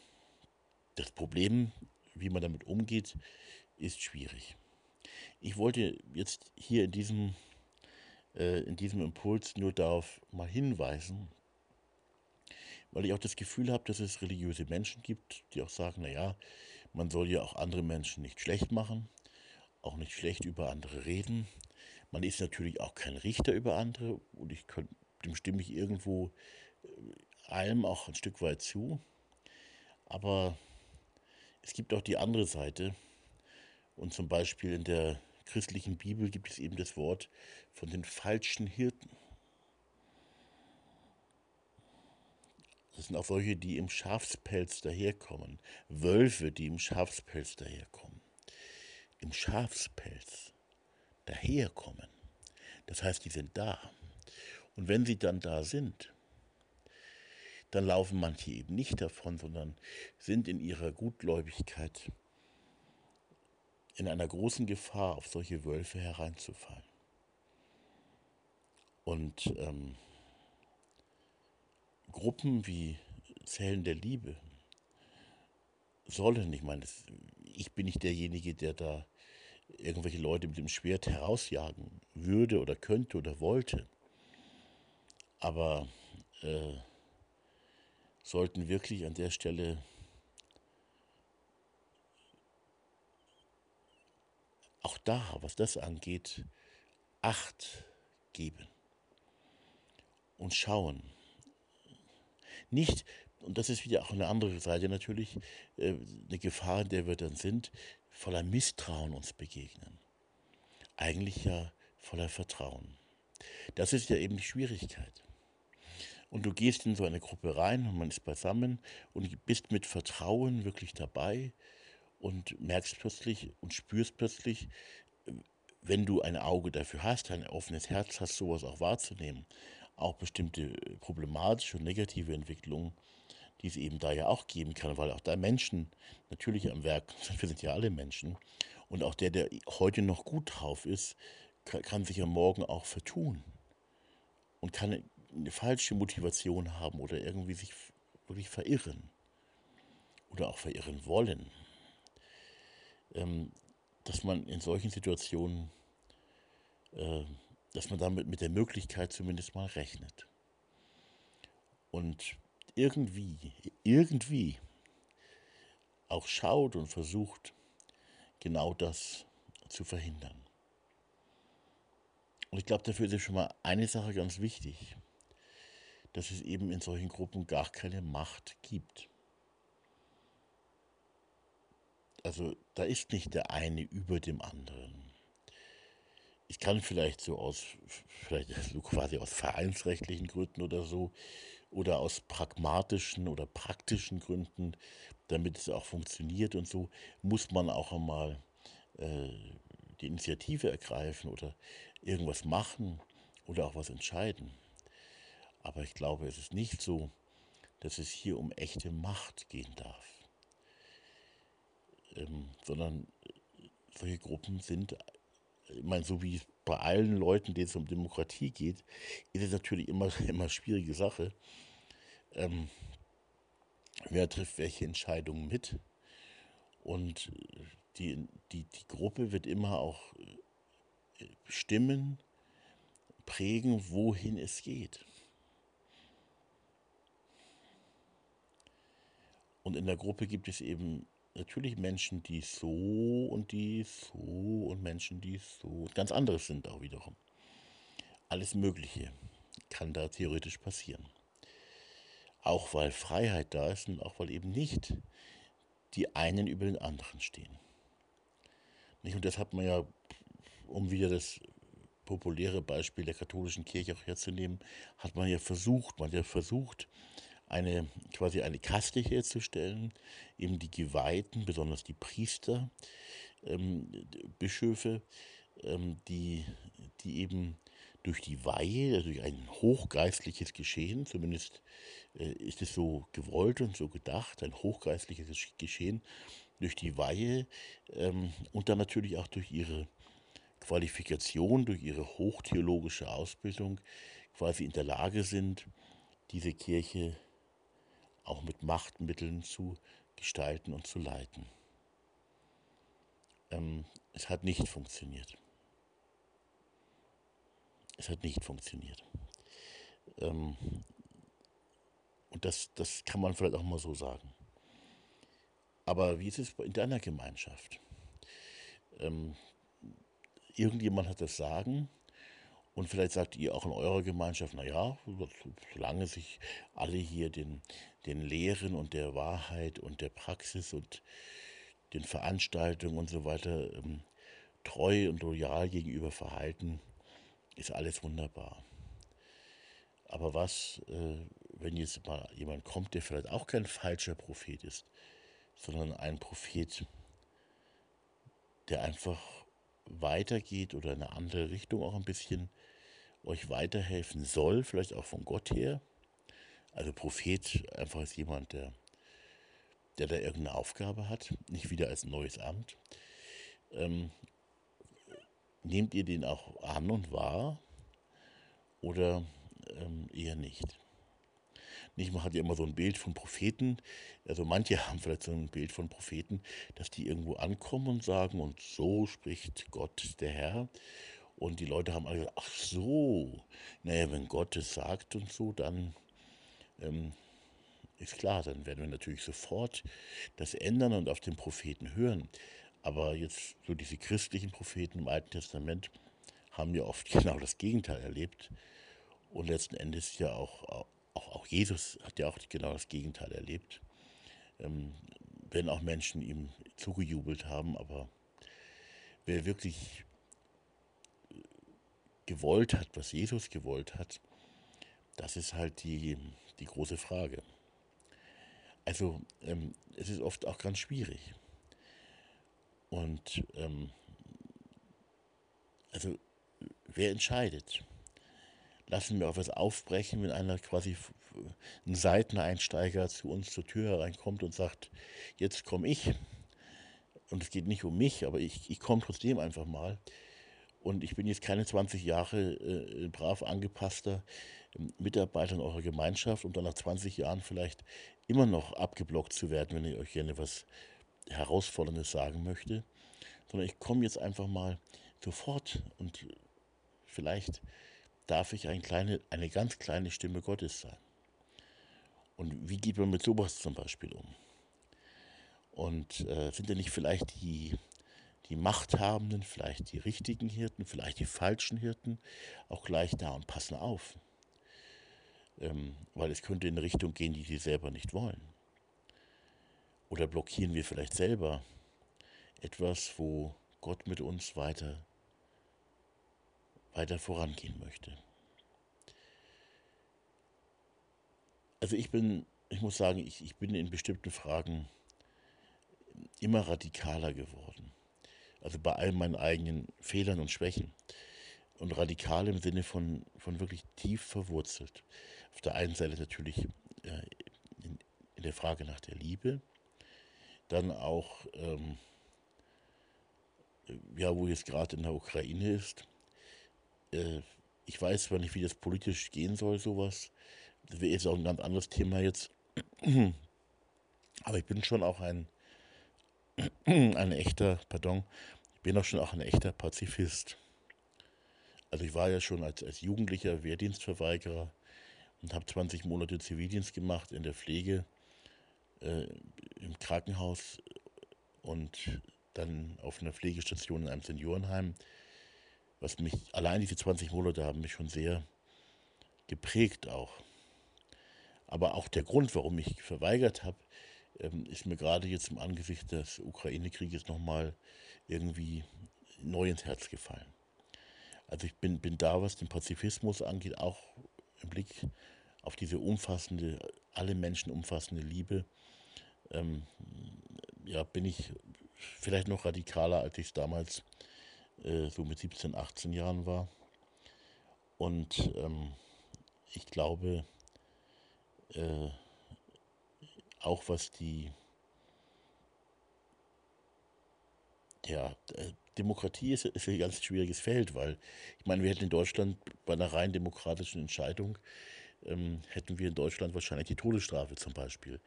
das Problem, wie man damit umgeht, ist schwierig. Ich wollte jetzt hier in diesem, äh, in diesem Impuls nur darauf mal hinweisen, weil ich auch das Gefühl habe, dass es religiöse Menschen gibt, die auch sagen, naja, man soll ja auch andere Menschen nicht schlecht machen, auch nicht schlecht über andere reden. Man ist natürlich auch kein Richter über andere und ich könnt, dem stimme ich irgendwo äh, allem auch ein Stück weit zu. Aber es gibt auch die andere Seite. Und zum Beispiel in der christlichen Bibel gibt es eben das Wort von den falschen Hirten. Das sind auch solche, die im Schafspelz daherkommen. Wölfe, die im Schafspelz daherkommen. Im Schafspelz daherkommen. Das heißt, die sind da. Und wenn sie dann da sind, dann laufen manche eben nicht davon, sondern sind in ihrer Gutgläubigkeit in einer großen Gefahr, auf solche Wölfe hereinzufallen. Und ähm, Gruppen wie Zellen der Liebe sollen, ich meine, ich bin nicht derjenige, der da irgendwelche Leute mit dem Schwert herausjagen würde oder könnte oder wollte, aber äh, sollten wirklich an der Stelle auch da, was das angeht, Acht geben und schauen. Nicht, und das ist wieder auch eine andere Seite natürlich, äh, eine Gefahr, in der wir dann sind, voller Misstrauen uns begegnen. Eigentlich ja voller Vertrauen. Das ist ja eben die Schwierigkeit. Und du gehst in so eine Gruppe rein und man ist beisammen und bist mit Vertrauen wirklich dabei und merkst plötzlich und spürst plötzlich, wenn du ein Auge dafür hast, ein offenes Herz hast, sowas auch wahrzunehmen, auch bestimmte problematische und negative Entwicklungen, die es eben da ja auch geben kann, weil auch da Menschen natürlich am Werk sind, wir sind ja alle Menschen, und auch der, der heute noch gut drauf ist, kann, kann sich am Morgen auch vertun und kann eine falsche Motivation haben oder irgendwie sich wirklich verirren oder auch verirren wollen. Ähm, dass man in solchen Situationen, äh, dass man damit mit der Möglichkeit zumindest mal rechnet. Und irgendwie, irgendwie auch schaut und versucht, genau das zu verhindern. Und ich glaube, dafür ist schon mal eine Sache ganz wichtig, dass es eben in solchen Gruppen gar keine Macht gibt. Also da ist nicht der eine über dem anderen. Ich kann vielleicht so aus, vielleicht so quasi aus vereinsrechtlichen Gründen oder so, oder aus pragmatischen oder praktischen Gründen, damit es auch funktioniert und so, muss man auch einmal äh, die Initiative ergreifen oder irgendwas machen oder auch was entscheiden. Aber ich glaube, es ist nicht so, dass es hier um echte Macht gehen darf ähm, sondern äh, solche Gruppen sind, ich meine, so wie bei allen Leuten, denen es um Demokratie geht, ist es natürlich immer immer schwierige Sache. Ähm, wer trifft welche Entscheidungen mit? Und äh, die, die, die Gruppe wird immer auch bestimmen, äh, prägen, wohin es geht. Und in der Gruppe gibt es eben natürlich Menschen, die so und die so und Menschen, die so ganz anderes sind auch wiederum. Alles Mögliche kann da theoretisch passieren. Auch weil Freiheit da ist und auch weil eben nicht die einen über den anderen stehen. Und das hat man ja, um wieder das populäre Beispiel der katholischen Kirche auch herzunehmen, hat man ja versucht, man hat ja versucht, eine quasi eine Kaste herzustellen, eben die Geweihten, besonders die Priester, ähm, Bischöfe, ähm, die, die eben durch die Weihe, also durch ein hochgeistliches Geschehen, zumindest äh, ist es so gewollt und so gedacht, ein hochgeistliches Geschehen, durch die Weihe ähm, und dann natürlich auch durch ihre Qualifikation, durch ihre hochtheologische Ausbildung quasi in der Lage sind, diese Kirche auch mit Machtmitteln zu gestalten und zu leiten. Ähm, es hat nicht funktioniert. Es hat nicht funktioniert. Ähm, und das, das kann man vielleicht auch mal so sagen. Aber wie ist es in deiner Gemeinschaft? Ähm, irgendjemand hat das Sagen und vielleicht sagt ihr auch in eurer Gemeinschaft, naja, solange sich alle hier den, den Lehren und der Wahrheit und der Praxis und den Veranstaltungen und so weiter ähm, treu und loyal gegenüber verhalten, ist alles wunderbar. Aber was, äh, wenn jetzt mal jemand kommt, der vielleicht auch kein falscher Prophet ist, sondern ein Prophet, der einfach weitergeht oder in eine andere Richtung auch ein bisschen euch weiterhelfen soll, vielleicht auch von Gott her. Also Prophet einfach ist jemand, der, der da irgendeine Aufgabe hat, nicht wieder als neues Amt. Ähm, nehmt ihr den auch an und wahr oder ähm, eher nicht? Nicht, man hat ja immer so ein Bild von Propheten. Also manche haben vielleicht so ein Bild von Propheten, dass die irgendwo ankommen und sagen, und so spricht Gott, der Herr. Und die Leute haben alle gesagt, ach so, naja, wenn Gott es sagt und so, dann ähm, ist klar, dann werden wir natürlich sofort das ändern und auf den Propheten hören. Aber jetzt so diese christlichen Propheten im Alten Testament haben ja oft genau das Gegenteil erlebt. Und letzten Endes ja auch, auch, auch Jesus hat ja auch genau das Gegenteil erlebt. Ähm, wenn auch Menschen ihm zugejubelt haben, aber wer wirklich gewollt hat, was Jesus gewollt hat, Das ist halt die, die große Frage. Also ähm, es ist oft auch ganz schwierig. Und ähm, also wer entscheidet? Lassen wir auf was aufbrechen, wenn einer quasi ein Seiteneinsteiger zu uns zur Tür hereinkommt und sagt, jetzt komme ich. Und es geht nicht um mich, aber ich, ich komme trotzdem einfach mal. Und ich bin jetzt keine 20 Jahre äh, brav angepasster ähm, Mitarbeiter in eurer Gemeinschaft, um dann nach 20 Jahren vielleicht immer noch abgeblockt zu werden, wenn ich euch gerne was Herausforderndes sagen möchte. Sondern ich komme jetzt einfach mal sofort und vielleicht darf ich ein kleine, eine ganz kleine Stimme Gottes sein. Und wie geht man mit sowas zum Beispiel um? Und äh, sind denn nicht vielleicht die, die Machthabenden, vielleicht die richtigen Hirten, vielleicht die falschen Hirten auch gleich da und passen auf? Ähm, weil es könnte in eine Richtung gehen, die sie selber nicht wollen. Oder blockieren wir vielleicht selber etwas, wo Gott mit uns weiter, weiter vorangehen möchte. Also ich bin, ich muss sagen, ich, ich bin in bestimmten Fragen immer radikaler geworden. Also bei all meinen eigenen Fehlern und Schwächen. Und radikal im Sinne von, von wirklich tief verwurzelt. Auf der einen Seite natürlich äh, in, in, der Frage nach der Liebe, dann auch, ähm, ja, wo jetzt gerade in der Ukraine ist. Äh, ich weiß zwar nicht, wie das politisch gehen soll, sowas. Das wäre jetzt auch ein ganz anderes Thema jetzt. Aber ich bin schon auch ein, ein echter, pardon, ich bin auch schon auch ein echter Pazifist. Also ich war ja schon als, als Jugendlicher Wehrdienstverweigerer und habe 20 Monate Zivildienst gemacht in der Pflege, äh, im Krankenhaus und dann auf einer Pflegestation in einem Seniorenheim. Was mich, allein diese 20 Monate haben mich schon sehr geprägt auch. Aber auch der Grund, warum ich verweigert habe, ähm, ist mir gerade jetzt im Angesicht des Ukraine-Krieges nochmal irgendwie neu ins Herz gefallen. Also ich bin, bin da, was den Pazifismus angeht, auch im Blick auf diese umfassende, alle Menschen umfassende Liebe, ähm, ja, bin ich vielleicht noch radikaler, als ich es damals äh, so mit 17, 18 Jahren war. Und ähm, ich glaube, äh, auch was die ja, äh, Demokratie ist, ist ein ganz schwieriges Feld, weil ich meine, wir hätten in Deutschland bei einer rein demokratischen Entscheidung, ähm, hätten wir in Deutschland wahrscheinlich die Todesstrafe zum Beispiel.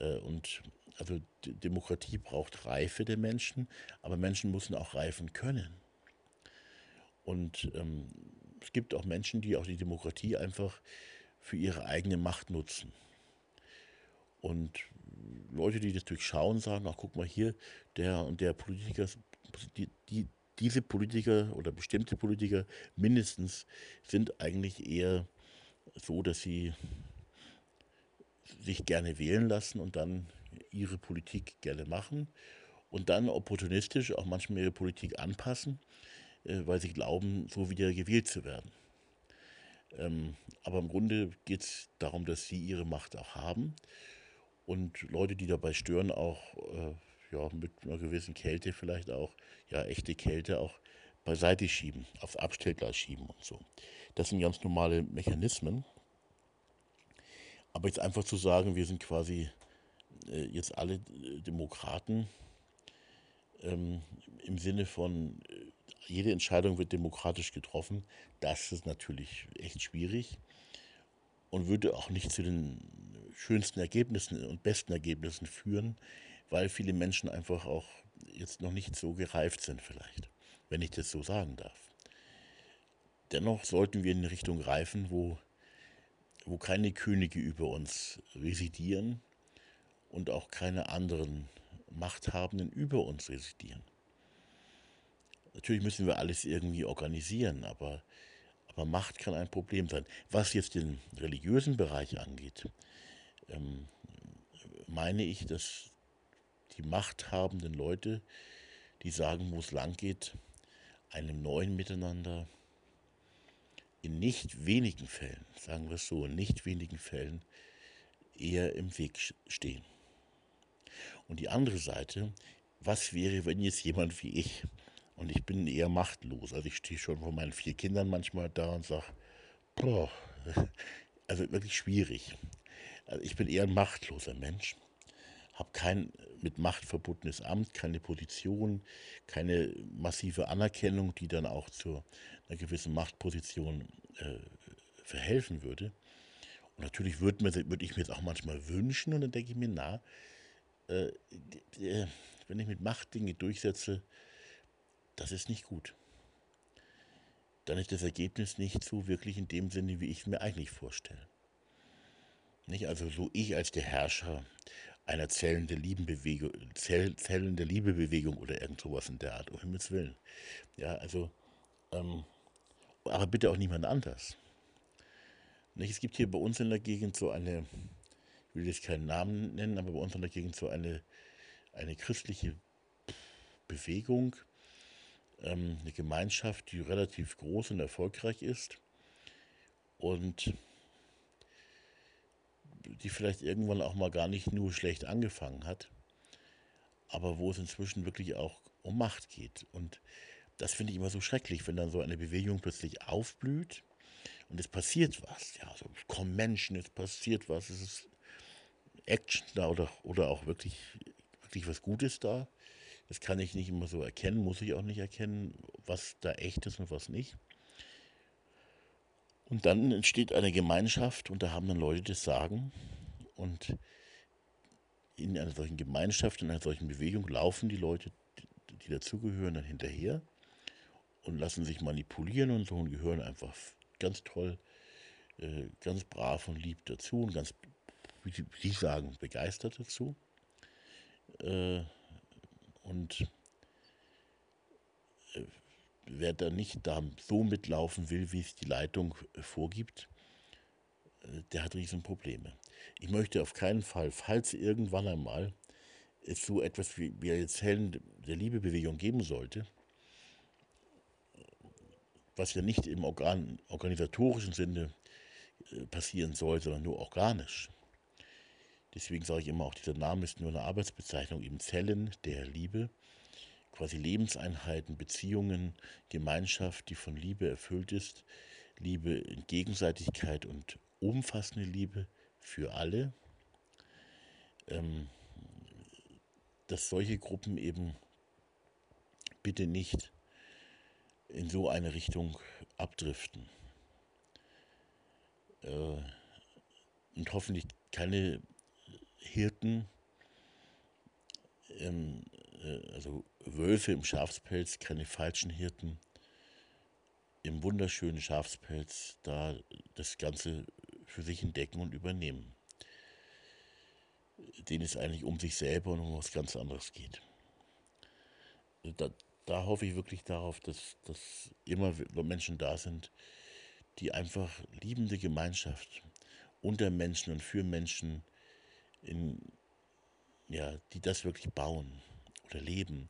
Äh, und also Demokratie braucht Reife der Menschen, aber Menschen müssen auch reifen können. Und ähm, es gibt auch Menschen, die auch die Demokratie einfach für ihre eigene Macht nutzen. Und Leute, die das durchschauen, sagen, ach guck mal hier, der und der Politiker, die, die, diese Politiker oder bestimmte Politiker mindestens sind eigentlich eher so, dass sie sich gerne wählen lassen und dann ihre Politik gerne machen und dann opportunistisch auch manchmal ihre Politik anpassen, äh, weil sie glauben, so wieder gewählt zu werden. Ähm, aber im Grunde geht es darum, dass sie ihre Macht auch haben und Leute, die dabei stören, auch äh, ja, mit einer gewissen Kälte vielleicht auch, ja, echte Kälte auch beiseite schieben, aufs Abstellgleis schieben und so. Das sind ganz normale Mechanismen. Aber jetzt einfach zu sagen, wir sind quasi äh, jetzt alle äh, Demokraten ähm, im Sinne von, äh, jede Entscheidung wird demokratisch getroffen, das ist natürlich echt schwierig und würde auch nicht zu den schönsten Ergebnissen und besten Ergebnissen führen, weil viele Menschen einfach auch jetzt noch nicht so gereift sind vielleicht, wenn ich das so sagen darf. Dennoch sollten wir in eine Richtung reifen, wo, wo keine Könige über uns residieren und auch keine anderen Machthabenden über uns residieren. Natürlich müssen wir alles irgendwie organisieren, aber, aber Macht kann ein Problem sein. Was jetzt den religiösen Bereich angeht, ähm, meine ich, dass die machthabenden Leute, die sagen, wo es lang geht, einem neuen Miteinander in nicht wenigen Fällen, sagen wir es so, in nicht wenigen Fällen eher im Weg stehen. Und die andere Seite, was wäre, wenn jetzt jemand wie ich, und ich bin eher machtlos, also ich stehe schon vor meinen vier Kindern manchmal da und sage, boah, also wirklich schwierig. Also ich bin eher ein machtloser Mensch, habe kein mit Macht verbundenes Amt, keine Position, keine massive Anerkennung, die dann auch zu einer gewissen Machtposition äh, verhelfen würde. Und natürlich würde würd ich mir das auch manchmal wünschen und dann denke ich mir, na, äh, wenn ich mit Macht Dinge durchsetze, das ist nicht gut. Dann ist das Ergebnis nicht so wirklich in dem Sinne, wie ich es mir eigentlich vorstelle. Nicht? Also so ich als der Herrscher einer Zellen Zell, Zellen Liebebewegung oder irgend sowas in der Art, um Himmels Willen. Ja, also, ähm, aber bitte auch niemand anders. Nicht? Es gibt hier bei uns in der Gegend so eine, ich will jetzt keinen Namen nennen, aber bei uns in der Gegend so eine, eine christliche Bewegung, ähm, eine Gemeinschaft, die relativ groß und erfolgreich ist und die vielleicht irgendwann auch mal gar nicht nur schlecht angefangen hat, aber wo es inzwischen wirklich auch um Macht geht. Und das finde ich immer so schrecklich, wenn dann so eine Bewegung plötzlich aufblüht und es passiert was. Ja, so es kommen Menschen, es passiert was, es ist Action da oder, oder auch wirklich, wirklich was Gutes da. Das kann ich nicht immer so erkennen, muss ich auch nicht erkennen, was da echt ist und was nicht. Und dann entsteht eine Gemeinschaft und da haben dann Leute das Sagen. Und in einer solchen Gemeinschaft, in einer solchen Bewegung laufen die Leute, die dazugehören, dann hinterher und lassen sich manipulieren und so und gehören einfach ganz toll, äh, ganz brav und lieb dazu und ganz, wie Sie sagen, begeistert dazu. Äh, und äh, wer da nicht da so mitlaufen will, wie es die Leitung äh, vorgibt, äh, der hat Riesenprobleme. Ich möchte auf keinen Fall, falls irgendwann einmal es so etwas wie, wie jetzt Hellen der Liebebewegung geben sollte, was ja nicht im Organ, organisatorischen Sinne äh, passieren soll, sondern nur organisch. Deswegen sage ich immer, auch dieser Name ist nur eine Arbeitsbezeichnung, eben Zellen der Liebe. Quasi Lebenseinheiten, Beziehungen, Gemeinschaft, die von Liebe erfüllt ist, Liebe in Gegenseitigkeit und umfassende Liebe für alle, ähm, dass solche Gruppen eben bitte nicht in so eine Richtung abdriften. Äh, und hoffentlich keine Hirten, ähm, äh, also Wölfe im Schafspelz, keine falschen Hirten, im wunderschönen Schafspelz da das Ganze für sich entdecken und übernehmen. Denen es eigentlich um sich selber und um was ganz anderes geht. Da, da hoffe ich wirklich darauf, dass, dass immer Menschen da sind, die einfach liebende Gemeinschaft unter Menschen und für Menschen, in, ja, die das wirklich bauen oder leben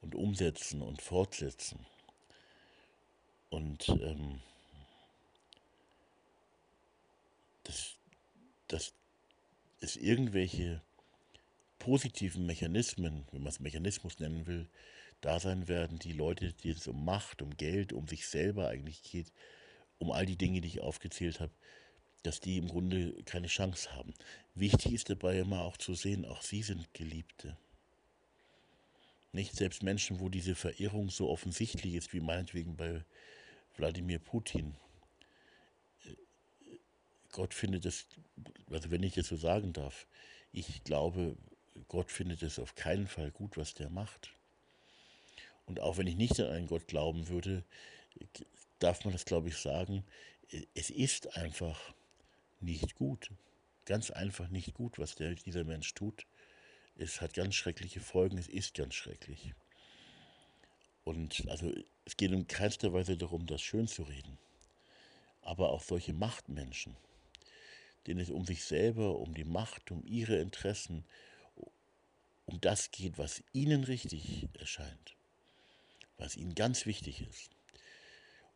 und umsetzen und fortsetzen. Und ähm, dass, dass es irgendwelche positiven Mechanismen, wenn man es Mechanismus nennen will, da sein werden, die Leute, die es um Macht, um Geld, um sich selber eigentlich geht, um all die Dinge, die ich aufgezählt habe, dass die im Grunde keine Chance haben. Wichtig ist dabei immer auch zu sehen, auch sie sind Geliebte. Nicht selbst Menschen, wo diese Verirrung so offensichtlich ist, wie meinetwegen bei Wladimir Putin. Gott findet es, also wenn ich das so sagen darf, ich glaube, Gott findet es auf keinen Fall gut, was der macht. Und auch wenn ich nicht an einen Gott glauben würde, darf man das, glaube ich, sagen, es ist einfach nicht gut. Ganz einfach nicht gut, was der, dieser Mensch tut. Es hat ganz schreckliche Folgen, es ist ganz schrecklich. Und also es geht in keinster Weise darum, das schön zu reden. Aber auch solche Machtmenschen, denen es um sich selber, um die Macht, um ihre Interessen, um das geht, was ihnen richtig erscheint, was ihnen ganz wichtig ist.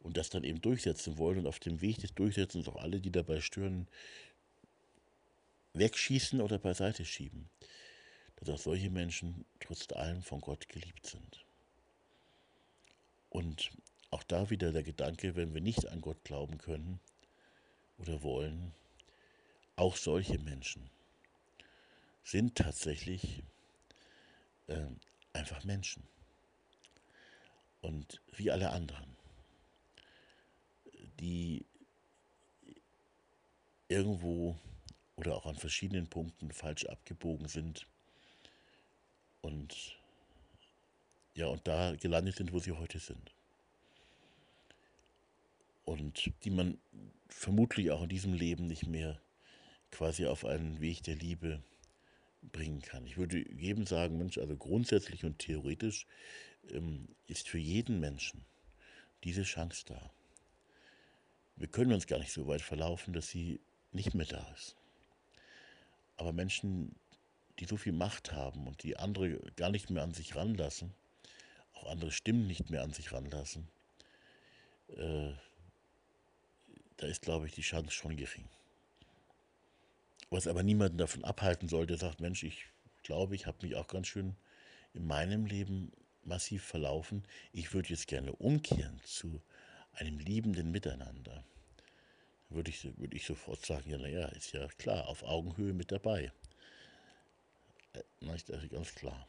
und das dann eben durchsetzen wollen und auf dem Weg des Durchsetzens auch alle, die dabei stören, wegschießen oder beiseite schieben, dass auch solche Menschen trotz allem von Gott geliebt sind. Und auch da wieder der Gedanke, wenn wir nicht an Gott glauben können oder wollen, auch solche Menschen sind tatsächlich äh, einfach Menschen. Und wie alle anderen, die irgendwo oder auch an verschiedenen Punkten falsch abgebogen sind und ja, und da gelandet sind, wo sie heute sind. Und die man vermutlich auch in diesem Leben nicht mehr quasi auf einen Weg der Liebe bringen kann. Ich würde jedem sagen, Mensch, also grundsätzlich und theoretisch ist für jeden Menschen diese Chance da. Wir können uns gar nicht so weit verlaufen, dass sie nicht mehr da ist. Aber Menschen, die so viel Macht haben und die andere gar nicht mehr an sich ranlassen, auch andere Stimmen nicht mehr an sich ranlassen, äh, da ist, glaube ich, die Chance schon gering. Was aber niemanden davon abhalten soll, der sagt, Mensch, ich glaube, ich habe mich auch ganz schön in meinem Leben massiv verlaufen. Ich würde jetzt gerne umkehren zu einem liebenden Miteinander. Würde ich, würde ich sofort sagen, ja, naja, ist ja klar, auf Augenhöhe mit dabei. Äh, das ist ganz klar.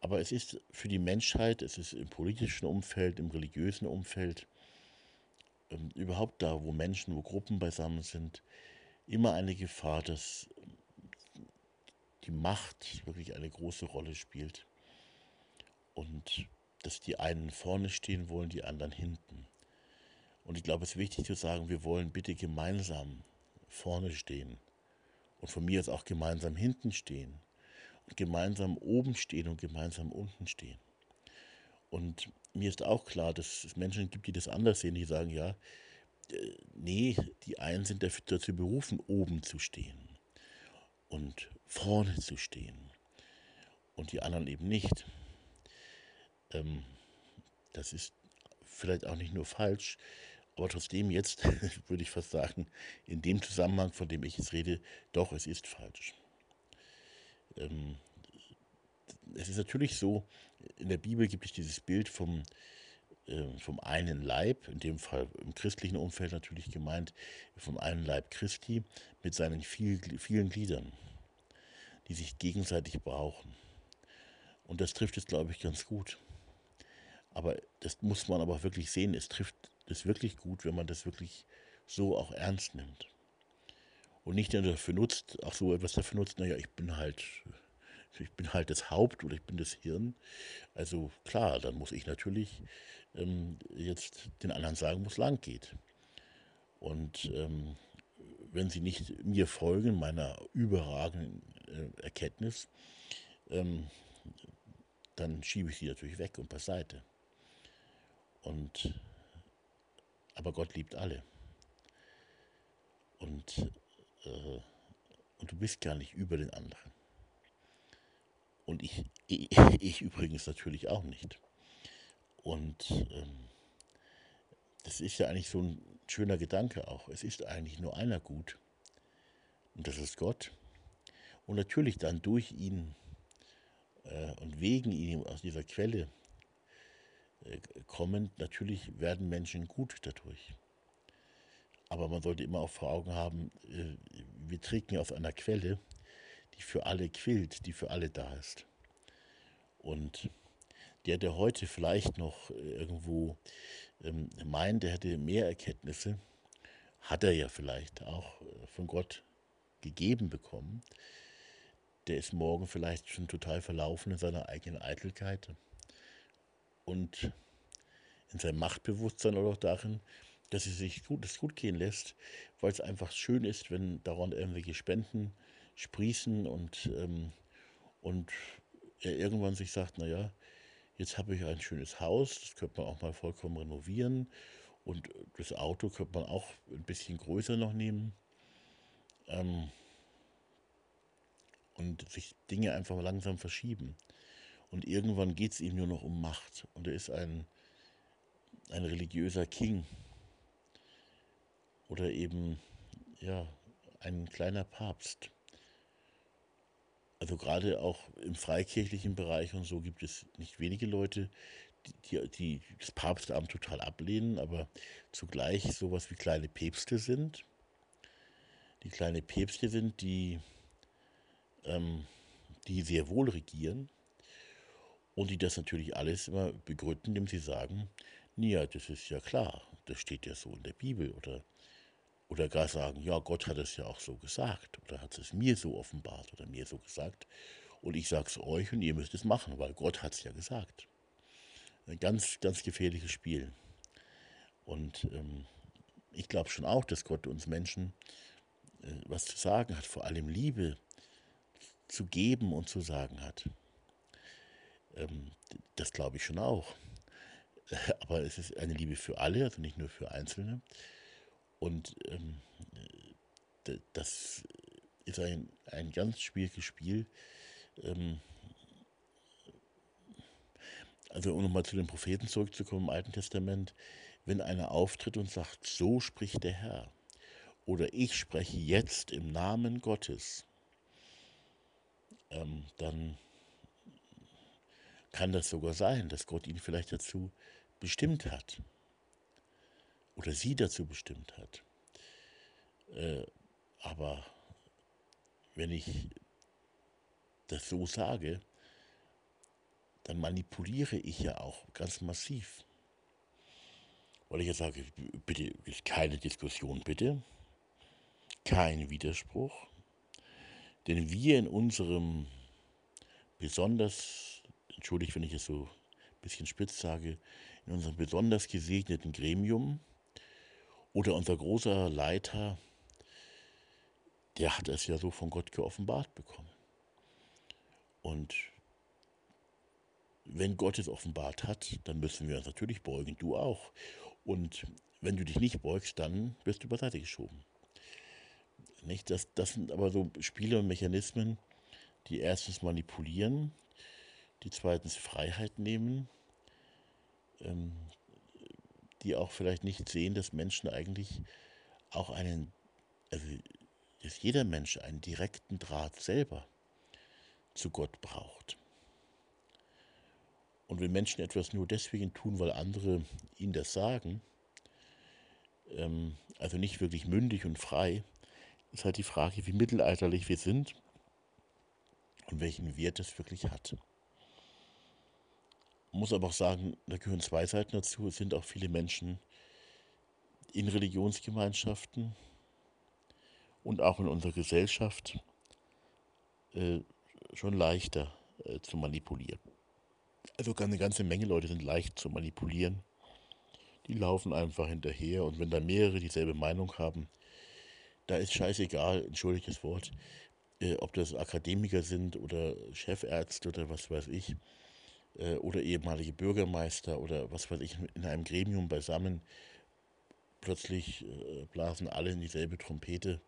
Aber es ist für die Menschheit, es ist im politischen Umfeld, im religiösen Umfeld, ähm, überhaupt da, wo Menschen, wo Gruppen beisammen sind, immer eine Gefahr, dass die Macht wirklich eine große Rolle spielt und dass die einen vorne stehen wollen, die anderen hinten. Und ich glaube, es ist wichtig zu sagen, wir wollen bitte gemeinsam vorne stehen und von mir aus auch gemeinsam hinten stehen und gemeinsam oben stehen und gemeinsam unten stehen. Und mir ist auch klar, dass es Menschen gibt, die das anders sehen, die sagen, ja, äh, nee, die einen sind dazu berufen, oben zu stehen und vorne zu stehen und die anderen eben nicht. Ähm, das ist vielleicht auch nicht nur falsch, aber trotzdem jetzt würde ich fast sagen, in dem Zusammenhang, von dem ich jetzt rede, doch, es ist falsch. Ähm, es ist natürlich so, in der Bibel gibt es dieses Bild vom ähm, vom einen Leib, in dem Fall im christlichen Umfeld natürlich gemeint, vom einen Leib Christi mit seinen viel, vielen Gliedern, die sich gegenseitig brauchen. Und das trifft es, glaube ich, ganz gut. Aber das muss man aber wirklich sehen, es trifft es wirklich gut, wenn man das wirklich so auch ernst nimmt. Und nicht nur dafür nutzt, auch so etwas dafür nutzt, naja, ich bin halt ich bin halt das Haupt oder ich bin das Hirn. Also klar, dann muss ich natürlich ähm, jetzt den anderen sagen, wo es lang geht. Und ähm, wenn sie nicht mir folgen, meiner überragenden äh, Erkenntnis, ähm, dann schiebe ich sie natürlich weg und beiseite. Und, aber Gott liebt alle. Und, äh, und du bist gar nicht über den anderen. Und ich, ich, ich übrigens natürlich auch nicht. Und ähm, das ist ja eigentlich so ein schöner Gedanke auch. Es ist eigentlich nur einer gut. Und das ist Gott. Und natürlich dann durch ihn äh, und wegen ihm aus dieser Quelle äh, kommend, natürlich werden Menschen gut dadurch. Aber man sollte immer auch vor Augen haben, äh, wir trinken aus einer Quelle, die für alle quillt, die für alle da ist. Und der, der heute vielleicht noch irgendwo ähm, meint, er hätte mehr Erkenntnisse, hat er ja vielleicht auch äh, von Gott gegeben bekommen. Der ist morgen vielleicht schon total verlaufen in seiner eigenen Eitelkeit und in seinem Machtbewusstsein oder auch darin, dass es sich gut, es gut gehen lässt, weil es einfach schön ist, wenn daran irgendwelche Spenden sprießen und, ähm, und er irgendwann sich sagt, naja, jetzt habe ich ein schönes Haus, das könnte man auch mal vollkommen renovieren und das Auto könnte man auch ein bisschen größer noch nehmen ähm, und sich Dinge einfach langsam verschieben. Und irgendwann geht es ihm nur noch um Macht. Und er ist ein, ein religiöser King oder eben ja ein kleiner Papst. Also gerade auch im freikirchlichen Bereich und so gibt es nicht wenige Leute, die, die das Papstamt total ablehnen, aber zugleich sowas wie kleine Päpste sind. Die kleine Päpste sind, die, ähm, die sehr wohl regieren und die das natürlich alles immer begründen, indem sie sagen, ja, das ist ja klar, das steht ja so in der Bibel oder oder gar sagen, ja, Gott hat es ja auch so gesagt oder hat es mir so offenbart oder mir so gesagt und ich sage es euch und ihr müsst es machen, weil Gott hat es ja gesagt. Ein ganz, ganz gefährliches Spiel. Und ähm, ich glaube schon auch, dass Gott uns Menschen äh, was zu sagen hat, vor allem Liebe zu geben und zu sagen hat. Ähm, das glaube ich schon auch. Aber es ist eine Liebe für alle, also nicht nur für Einzelne. Und ähm, das ist ein, ein ganz schwieriges Spiel. Ähm, also um nochmal zu den Propheten zurückzukommen im Alten Testament, wenn einer auftritt und sagt, so spricht der Herr, oder ich spreche jetzt im Namen Gottes, ähm, dann kann das sogar sein, dass Gott ihn vielleicht dazu bestimmt hat oder sie dazu bestimmt hat. Äh, aber wenn ich das so sage, dann manipuliere ich ja auch ganz massiv. Weil ich ja sage, bitte, keine Diskussion, bitte, kein Widerspruch, denn wir in unserem besonders, entschuldigt, wenn ich es so ein bisschen spitz sage, in unserem besonders gesegneten Gremium oder unser großer Leiter, der hat es ja so von Gott geoffenbart bekommen. Und wenn Gott es offenbart hat, dann müssen wir uns natürlich beugen, du auch. Und wenn du dich nicht beugst, dann wirst du beiseite geschoben. Nicht? Das, das sind aber so Spiele und Mechanismen, die erstens manipulieren, die zweitens Freiheit nehmen, ähm, die auch vielleicht nicht sehen, dass Menschen eigentlich auch einen, also dass jeder Mensch einen direkten Draht selber zu Gott braucht. Und wenn Menschen etwas nur deswegen tun, weil andere ihnen das sagen, ähm, also nicht wirklich mündig und frei, ist halt die Frage, wie mittelalterlich wir sind und welchen Wert das wirklich hat. Muss aber auch sagen, da gehören zwei Seiten dazu. Es sind auch viele Menschen in Religionsgemeinschaften und auch in unserer Gesellschaft äh, schon leichter äh, zu manipulieren. Also eine ganze Menge Leute sind leicht zu manipulieren. Die laufen einfach hinterher und wenn da mehrere dieselbe Meinung haben, da ist scheißegal, entschuldiges Wort, äh, ob das Akademiker sind oder Chefärzte oder was weiß ich, äh, oder ehemalige Bürgermeister oder was weiß ich, in einem Gremium beisammen. Plötzlich äh, blasen alle in dieselbe Trompete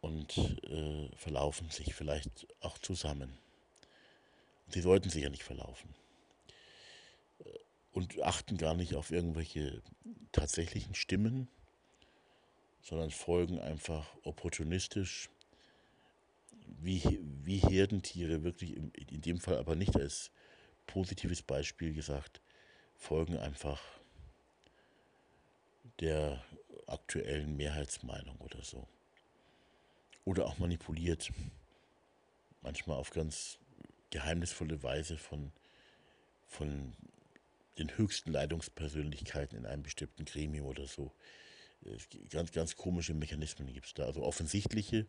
und äh, verlaufen sich vielleicht auch zusammen. Sie sollten sich ja nicht verlaufen. Und achten gar nicht auf irgendwelche tatsächlichen Stimmen, sondern folgen einfach opportunistisch, wie, wie Herdentiere, wirklich in, in dem Fall aber nicht als positives Beispiel gesagt, folgen einfach der aktuellen Mehrheitsmeinung oder so. Oder auch manipuliert, manchmal auf ganz geheimnisvolle Weise von, von den höchsten Leitungspersönlichkeiten in einem bestimmten Gremium oder so. Ganz, ganz komische Mechanismen gibt es da. Also offensichtliche,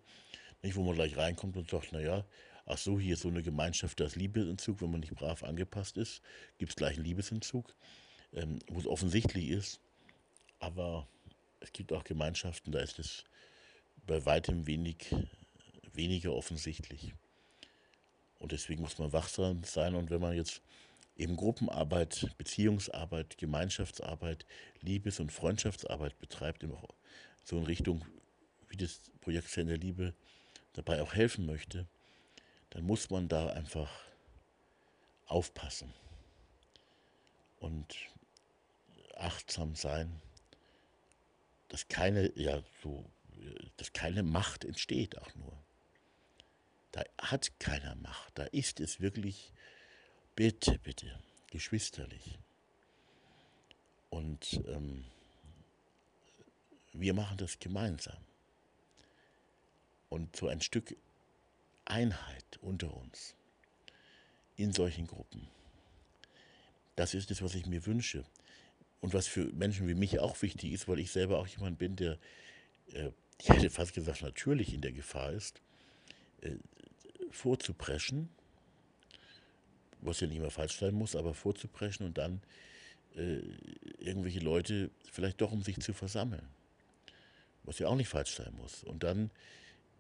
nicht, wo man gleich reinkommt und sagt, naja, ach so, hier ist so eine Gemeinschaft, da ist Liebesentzug, wenn man nicht brav angepasst ist, gibt es gleich einen Liebesentzug, ähm, wo es offensichtlich ist. Aber es gibt auch Gemeinschaften, da ist es bei weitem wenig, weniger offensichtlich. Und deswegen muss man wachsam sein. Und wenn man jetzt eben Gruppenarbeit, Beziehungsarbeit, Gemeinschaftsarbeit, Liebes- und Freundschaftsarbeit betreibt, auch so in Richtung, wie das Projekt Zentrum der Liebe dabei auch helfen möchte, dann muss man da einfach aufpassen und achtsam sein, dass keine, ja, so, dass keine Macht entsteht, auch nur. Da hat keiner Macht. Da ist es wirklich, bitte, bitte, geschwisterlich. Und ähm, wir machen das gemeinsam. Und so ein Stück Einheit unter uns in solchen Gruppen. Das ist es, was ich mir wünsche. Und was für Menschen wie mich auch wichtig ist, weil ich selber auch jemand bin, der, äh, ich hätte fast gesagt, natürlich in der Gefahr ist, äh, vorzupreschen, was ja nicht immer falsch sein muss, aber vorzupreschen und dann äh, irgendwelche Leute vielleicht doch um sich zu versammeln, was ja auch nicht falsch sein muss. Und dann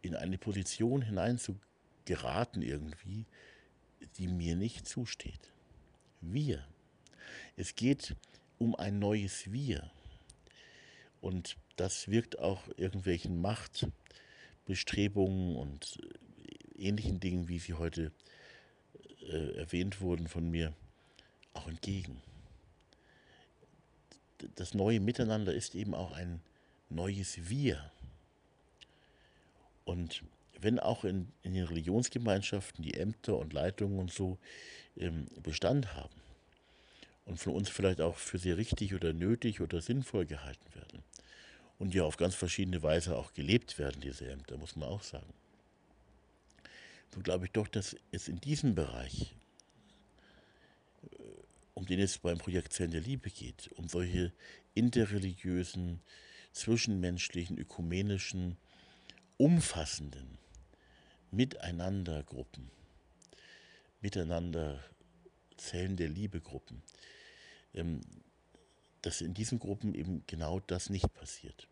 in eine Position hinein zu geraten irgendwie, die mir nicht zusteht. Wir. Es geht um ein neues Wir. Und das wirkt auch irgendwelchen Machtbestrebungen und ähnlichen Dingen, wie sie heute äh, erwähnt wurden von mir, auch entgegen. Das neue Miteinander ist eben auch ein neues Wir. Und wenn auch in, in den Religionsgemeinschaften die Ämter und Leitungen und so ähm, Bestand haben und von uns vielleicht auch für sehr richtig oder nötig oder sinnvoll gehalten werden und ja auf ganz verschiedene Weise auch gelebt werden, diese Ämter, muss man auch sagen, so glaube ich doch, dass es in diesem Bereich, äh, um den es beim Projekt Zellen der Liebe geht, um solche interreligiösen, zwischenmenschlichen, ökumenischen, umfassenden Miteinandergruppen, miteinander Zellen der Liebegruppen, ähm, dass in diesen Gruppen eben genau das nicht passiert.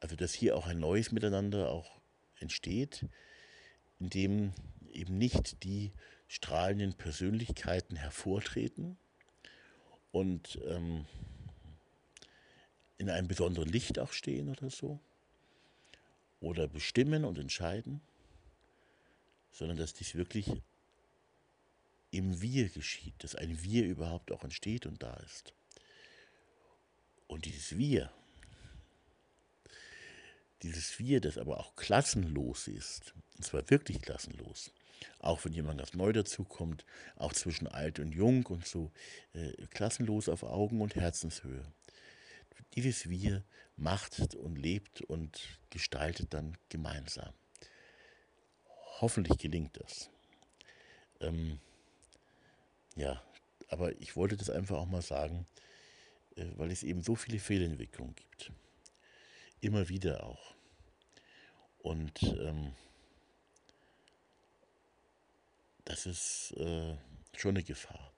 Also dass hier auch ein neues Miteinander auch entsteht, in dem eben nicht die strahlenden Persönlichkeiten hervortreten und ähm, in einem besonderen Licht auch stehen oder so, oder bestimmen und entscheiden, sondern dass dies wirklich im Wir geschieht, dass ein Wir überhaupt auch entsteht und da ist. Und dieses Wir, dieses Wir, das aber auch klassenlos ist, und zwar wirklich klassenlos, auch wenn jemand ganz neu dazukommt, auch zwischen alt und jung und so, äh, klassenlos auf Augen- und Herzenshöhe. Dieses Wir macht und lebt und gestaltet dann gemeinsam. Hoffentlich gelingt das. Ähm, ja, aber ich wollte das einfach auch mal sagen, äh, weil es eben so viele Fehlentwicklungen gibt. Immer wieder auch. Und ähm, das ist äh, schon eine Gefahr.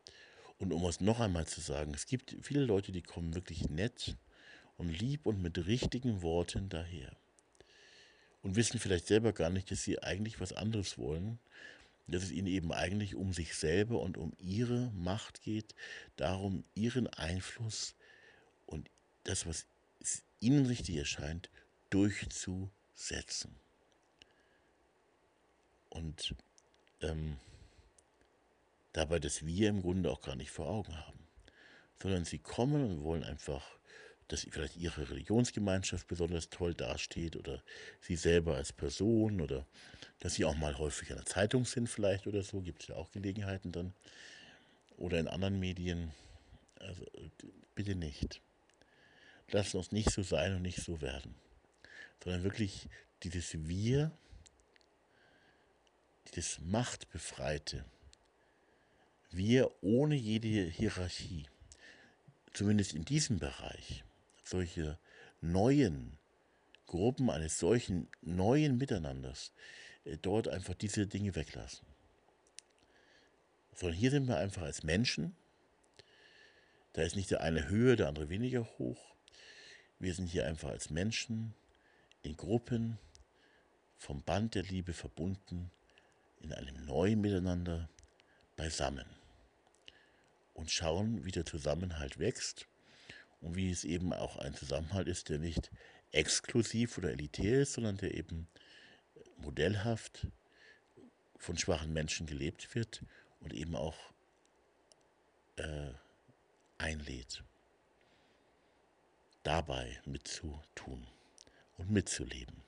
Und um es noch einmal zu sagen, es gibt viele Leute, die kommen wirklich nett und lieb und mit richtigen Worten daher. Und wissen vielleicht selber gar nicht, dass sie eigentlich was anderes wollen, dass es ihnen eben eigentlich um sich selber und um ihre Macht geht, darum ihren Einfluss und das, was ihnen richtig erscheint, durchzusetzen. Und ähm, dabei das Wir im Grunde auch gar nicht vor Augen haben, sondern sie kommen und wollen einfach, dass vielleicht ihre Religionsgemeinschaft besonders toll dasteht oder sie selber als Person oder dass sie auch mal häufig in der Zeitung sind vielleicht oder so, gibt es ja auch Gelegenheiten dann. Oder in anderen Medien. Also bitte nicht. Lassen uns nicht so sein und nicht so werden. Sondern wirklich dieses Wir, dieses Machtbefreite, wir ohne jede Hierarchie, zumindest in diesem Bereich, solche neuen Gruppen eines solchen neuen Miteinanders, äh, dort einfach diese Dinge weglassen. Sondern hier sind wir einfach als Menschen. Da ist nicht der eine höher, der andere weniger hoch. Wir sind hier einfach als Menschen in Gruppen vom Band der Liebe verbunden, in einem neuen Miteinander beisammen und schauen, wie der Zusammenhalt wächst und wie es eben auch ein Zusammenhalt ist, der nicht exklusiv oder elitär ist, sondern der eben modellhaft von schwachen Menschen gelebt wird und eben auch äh, einlädt. dabei mitzutun und mitzuleben.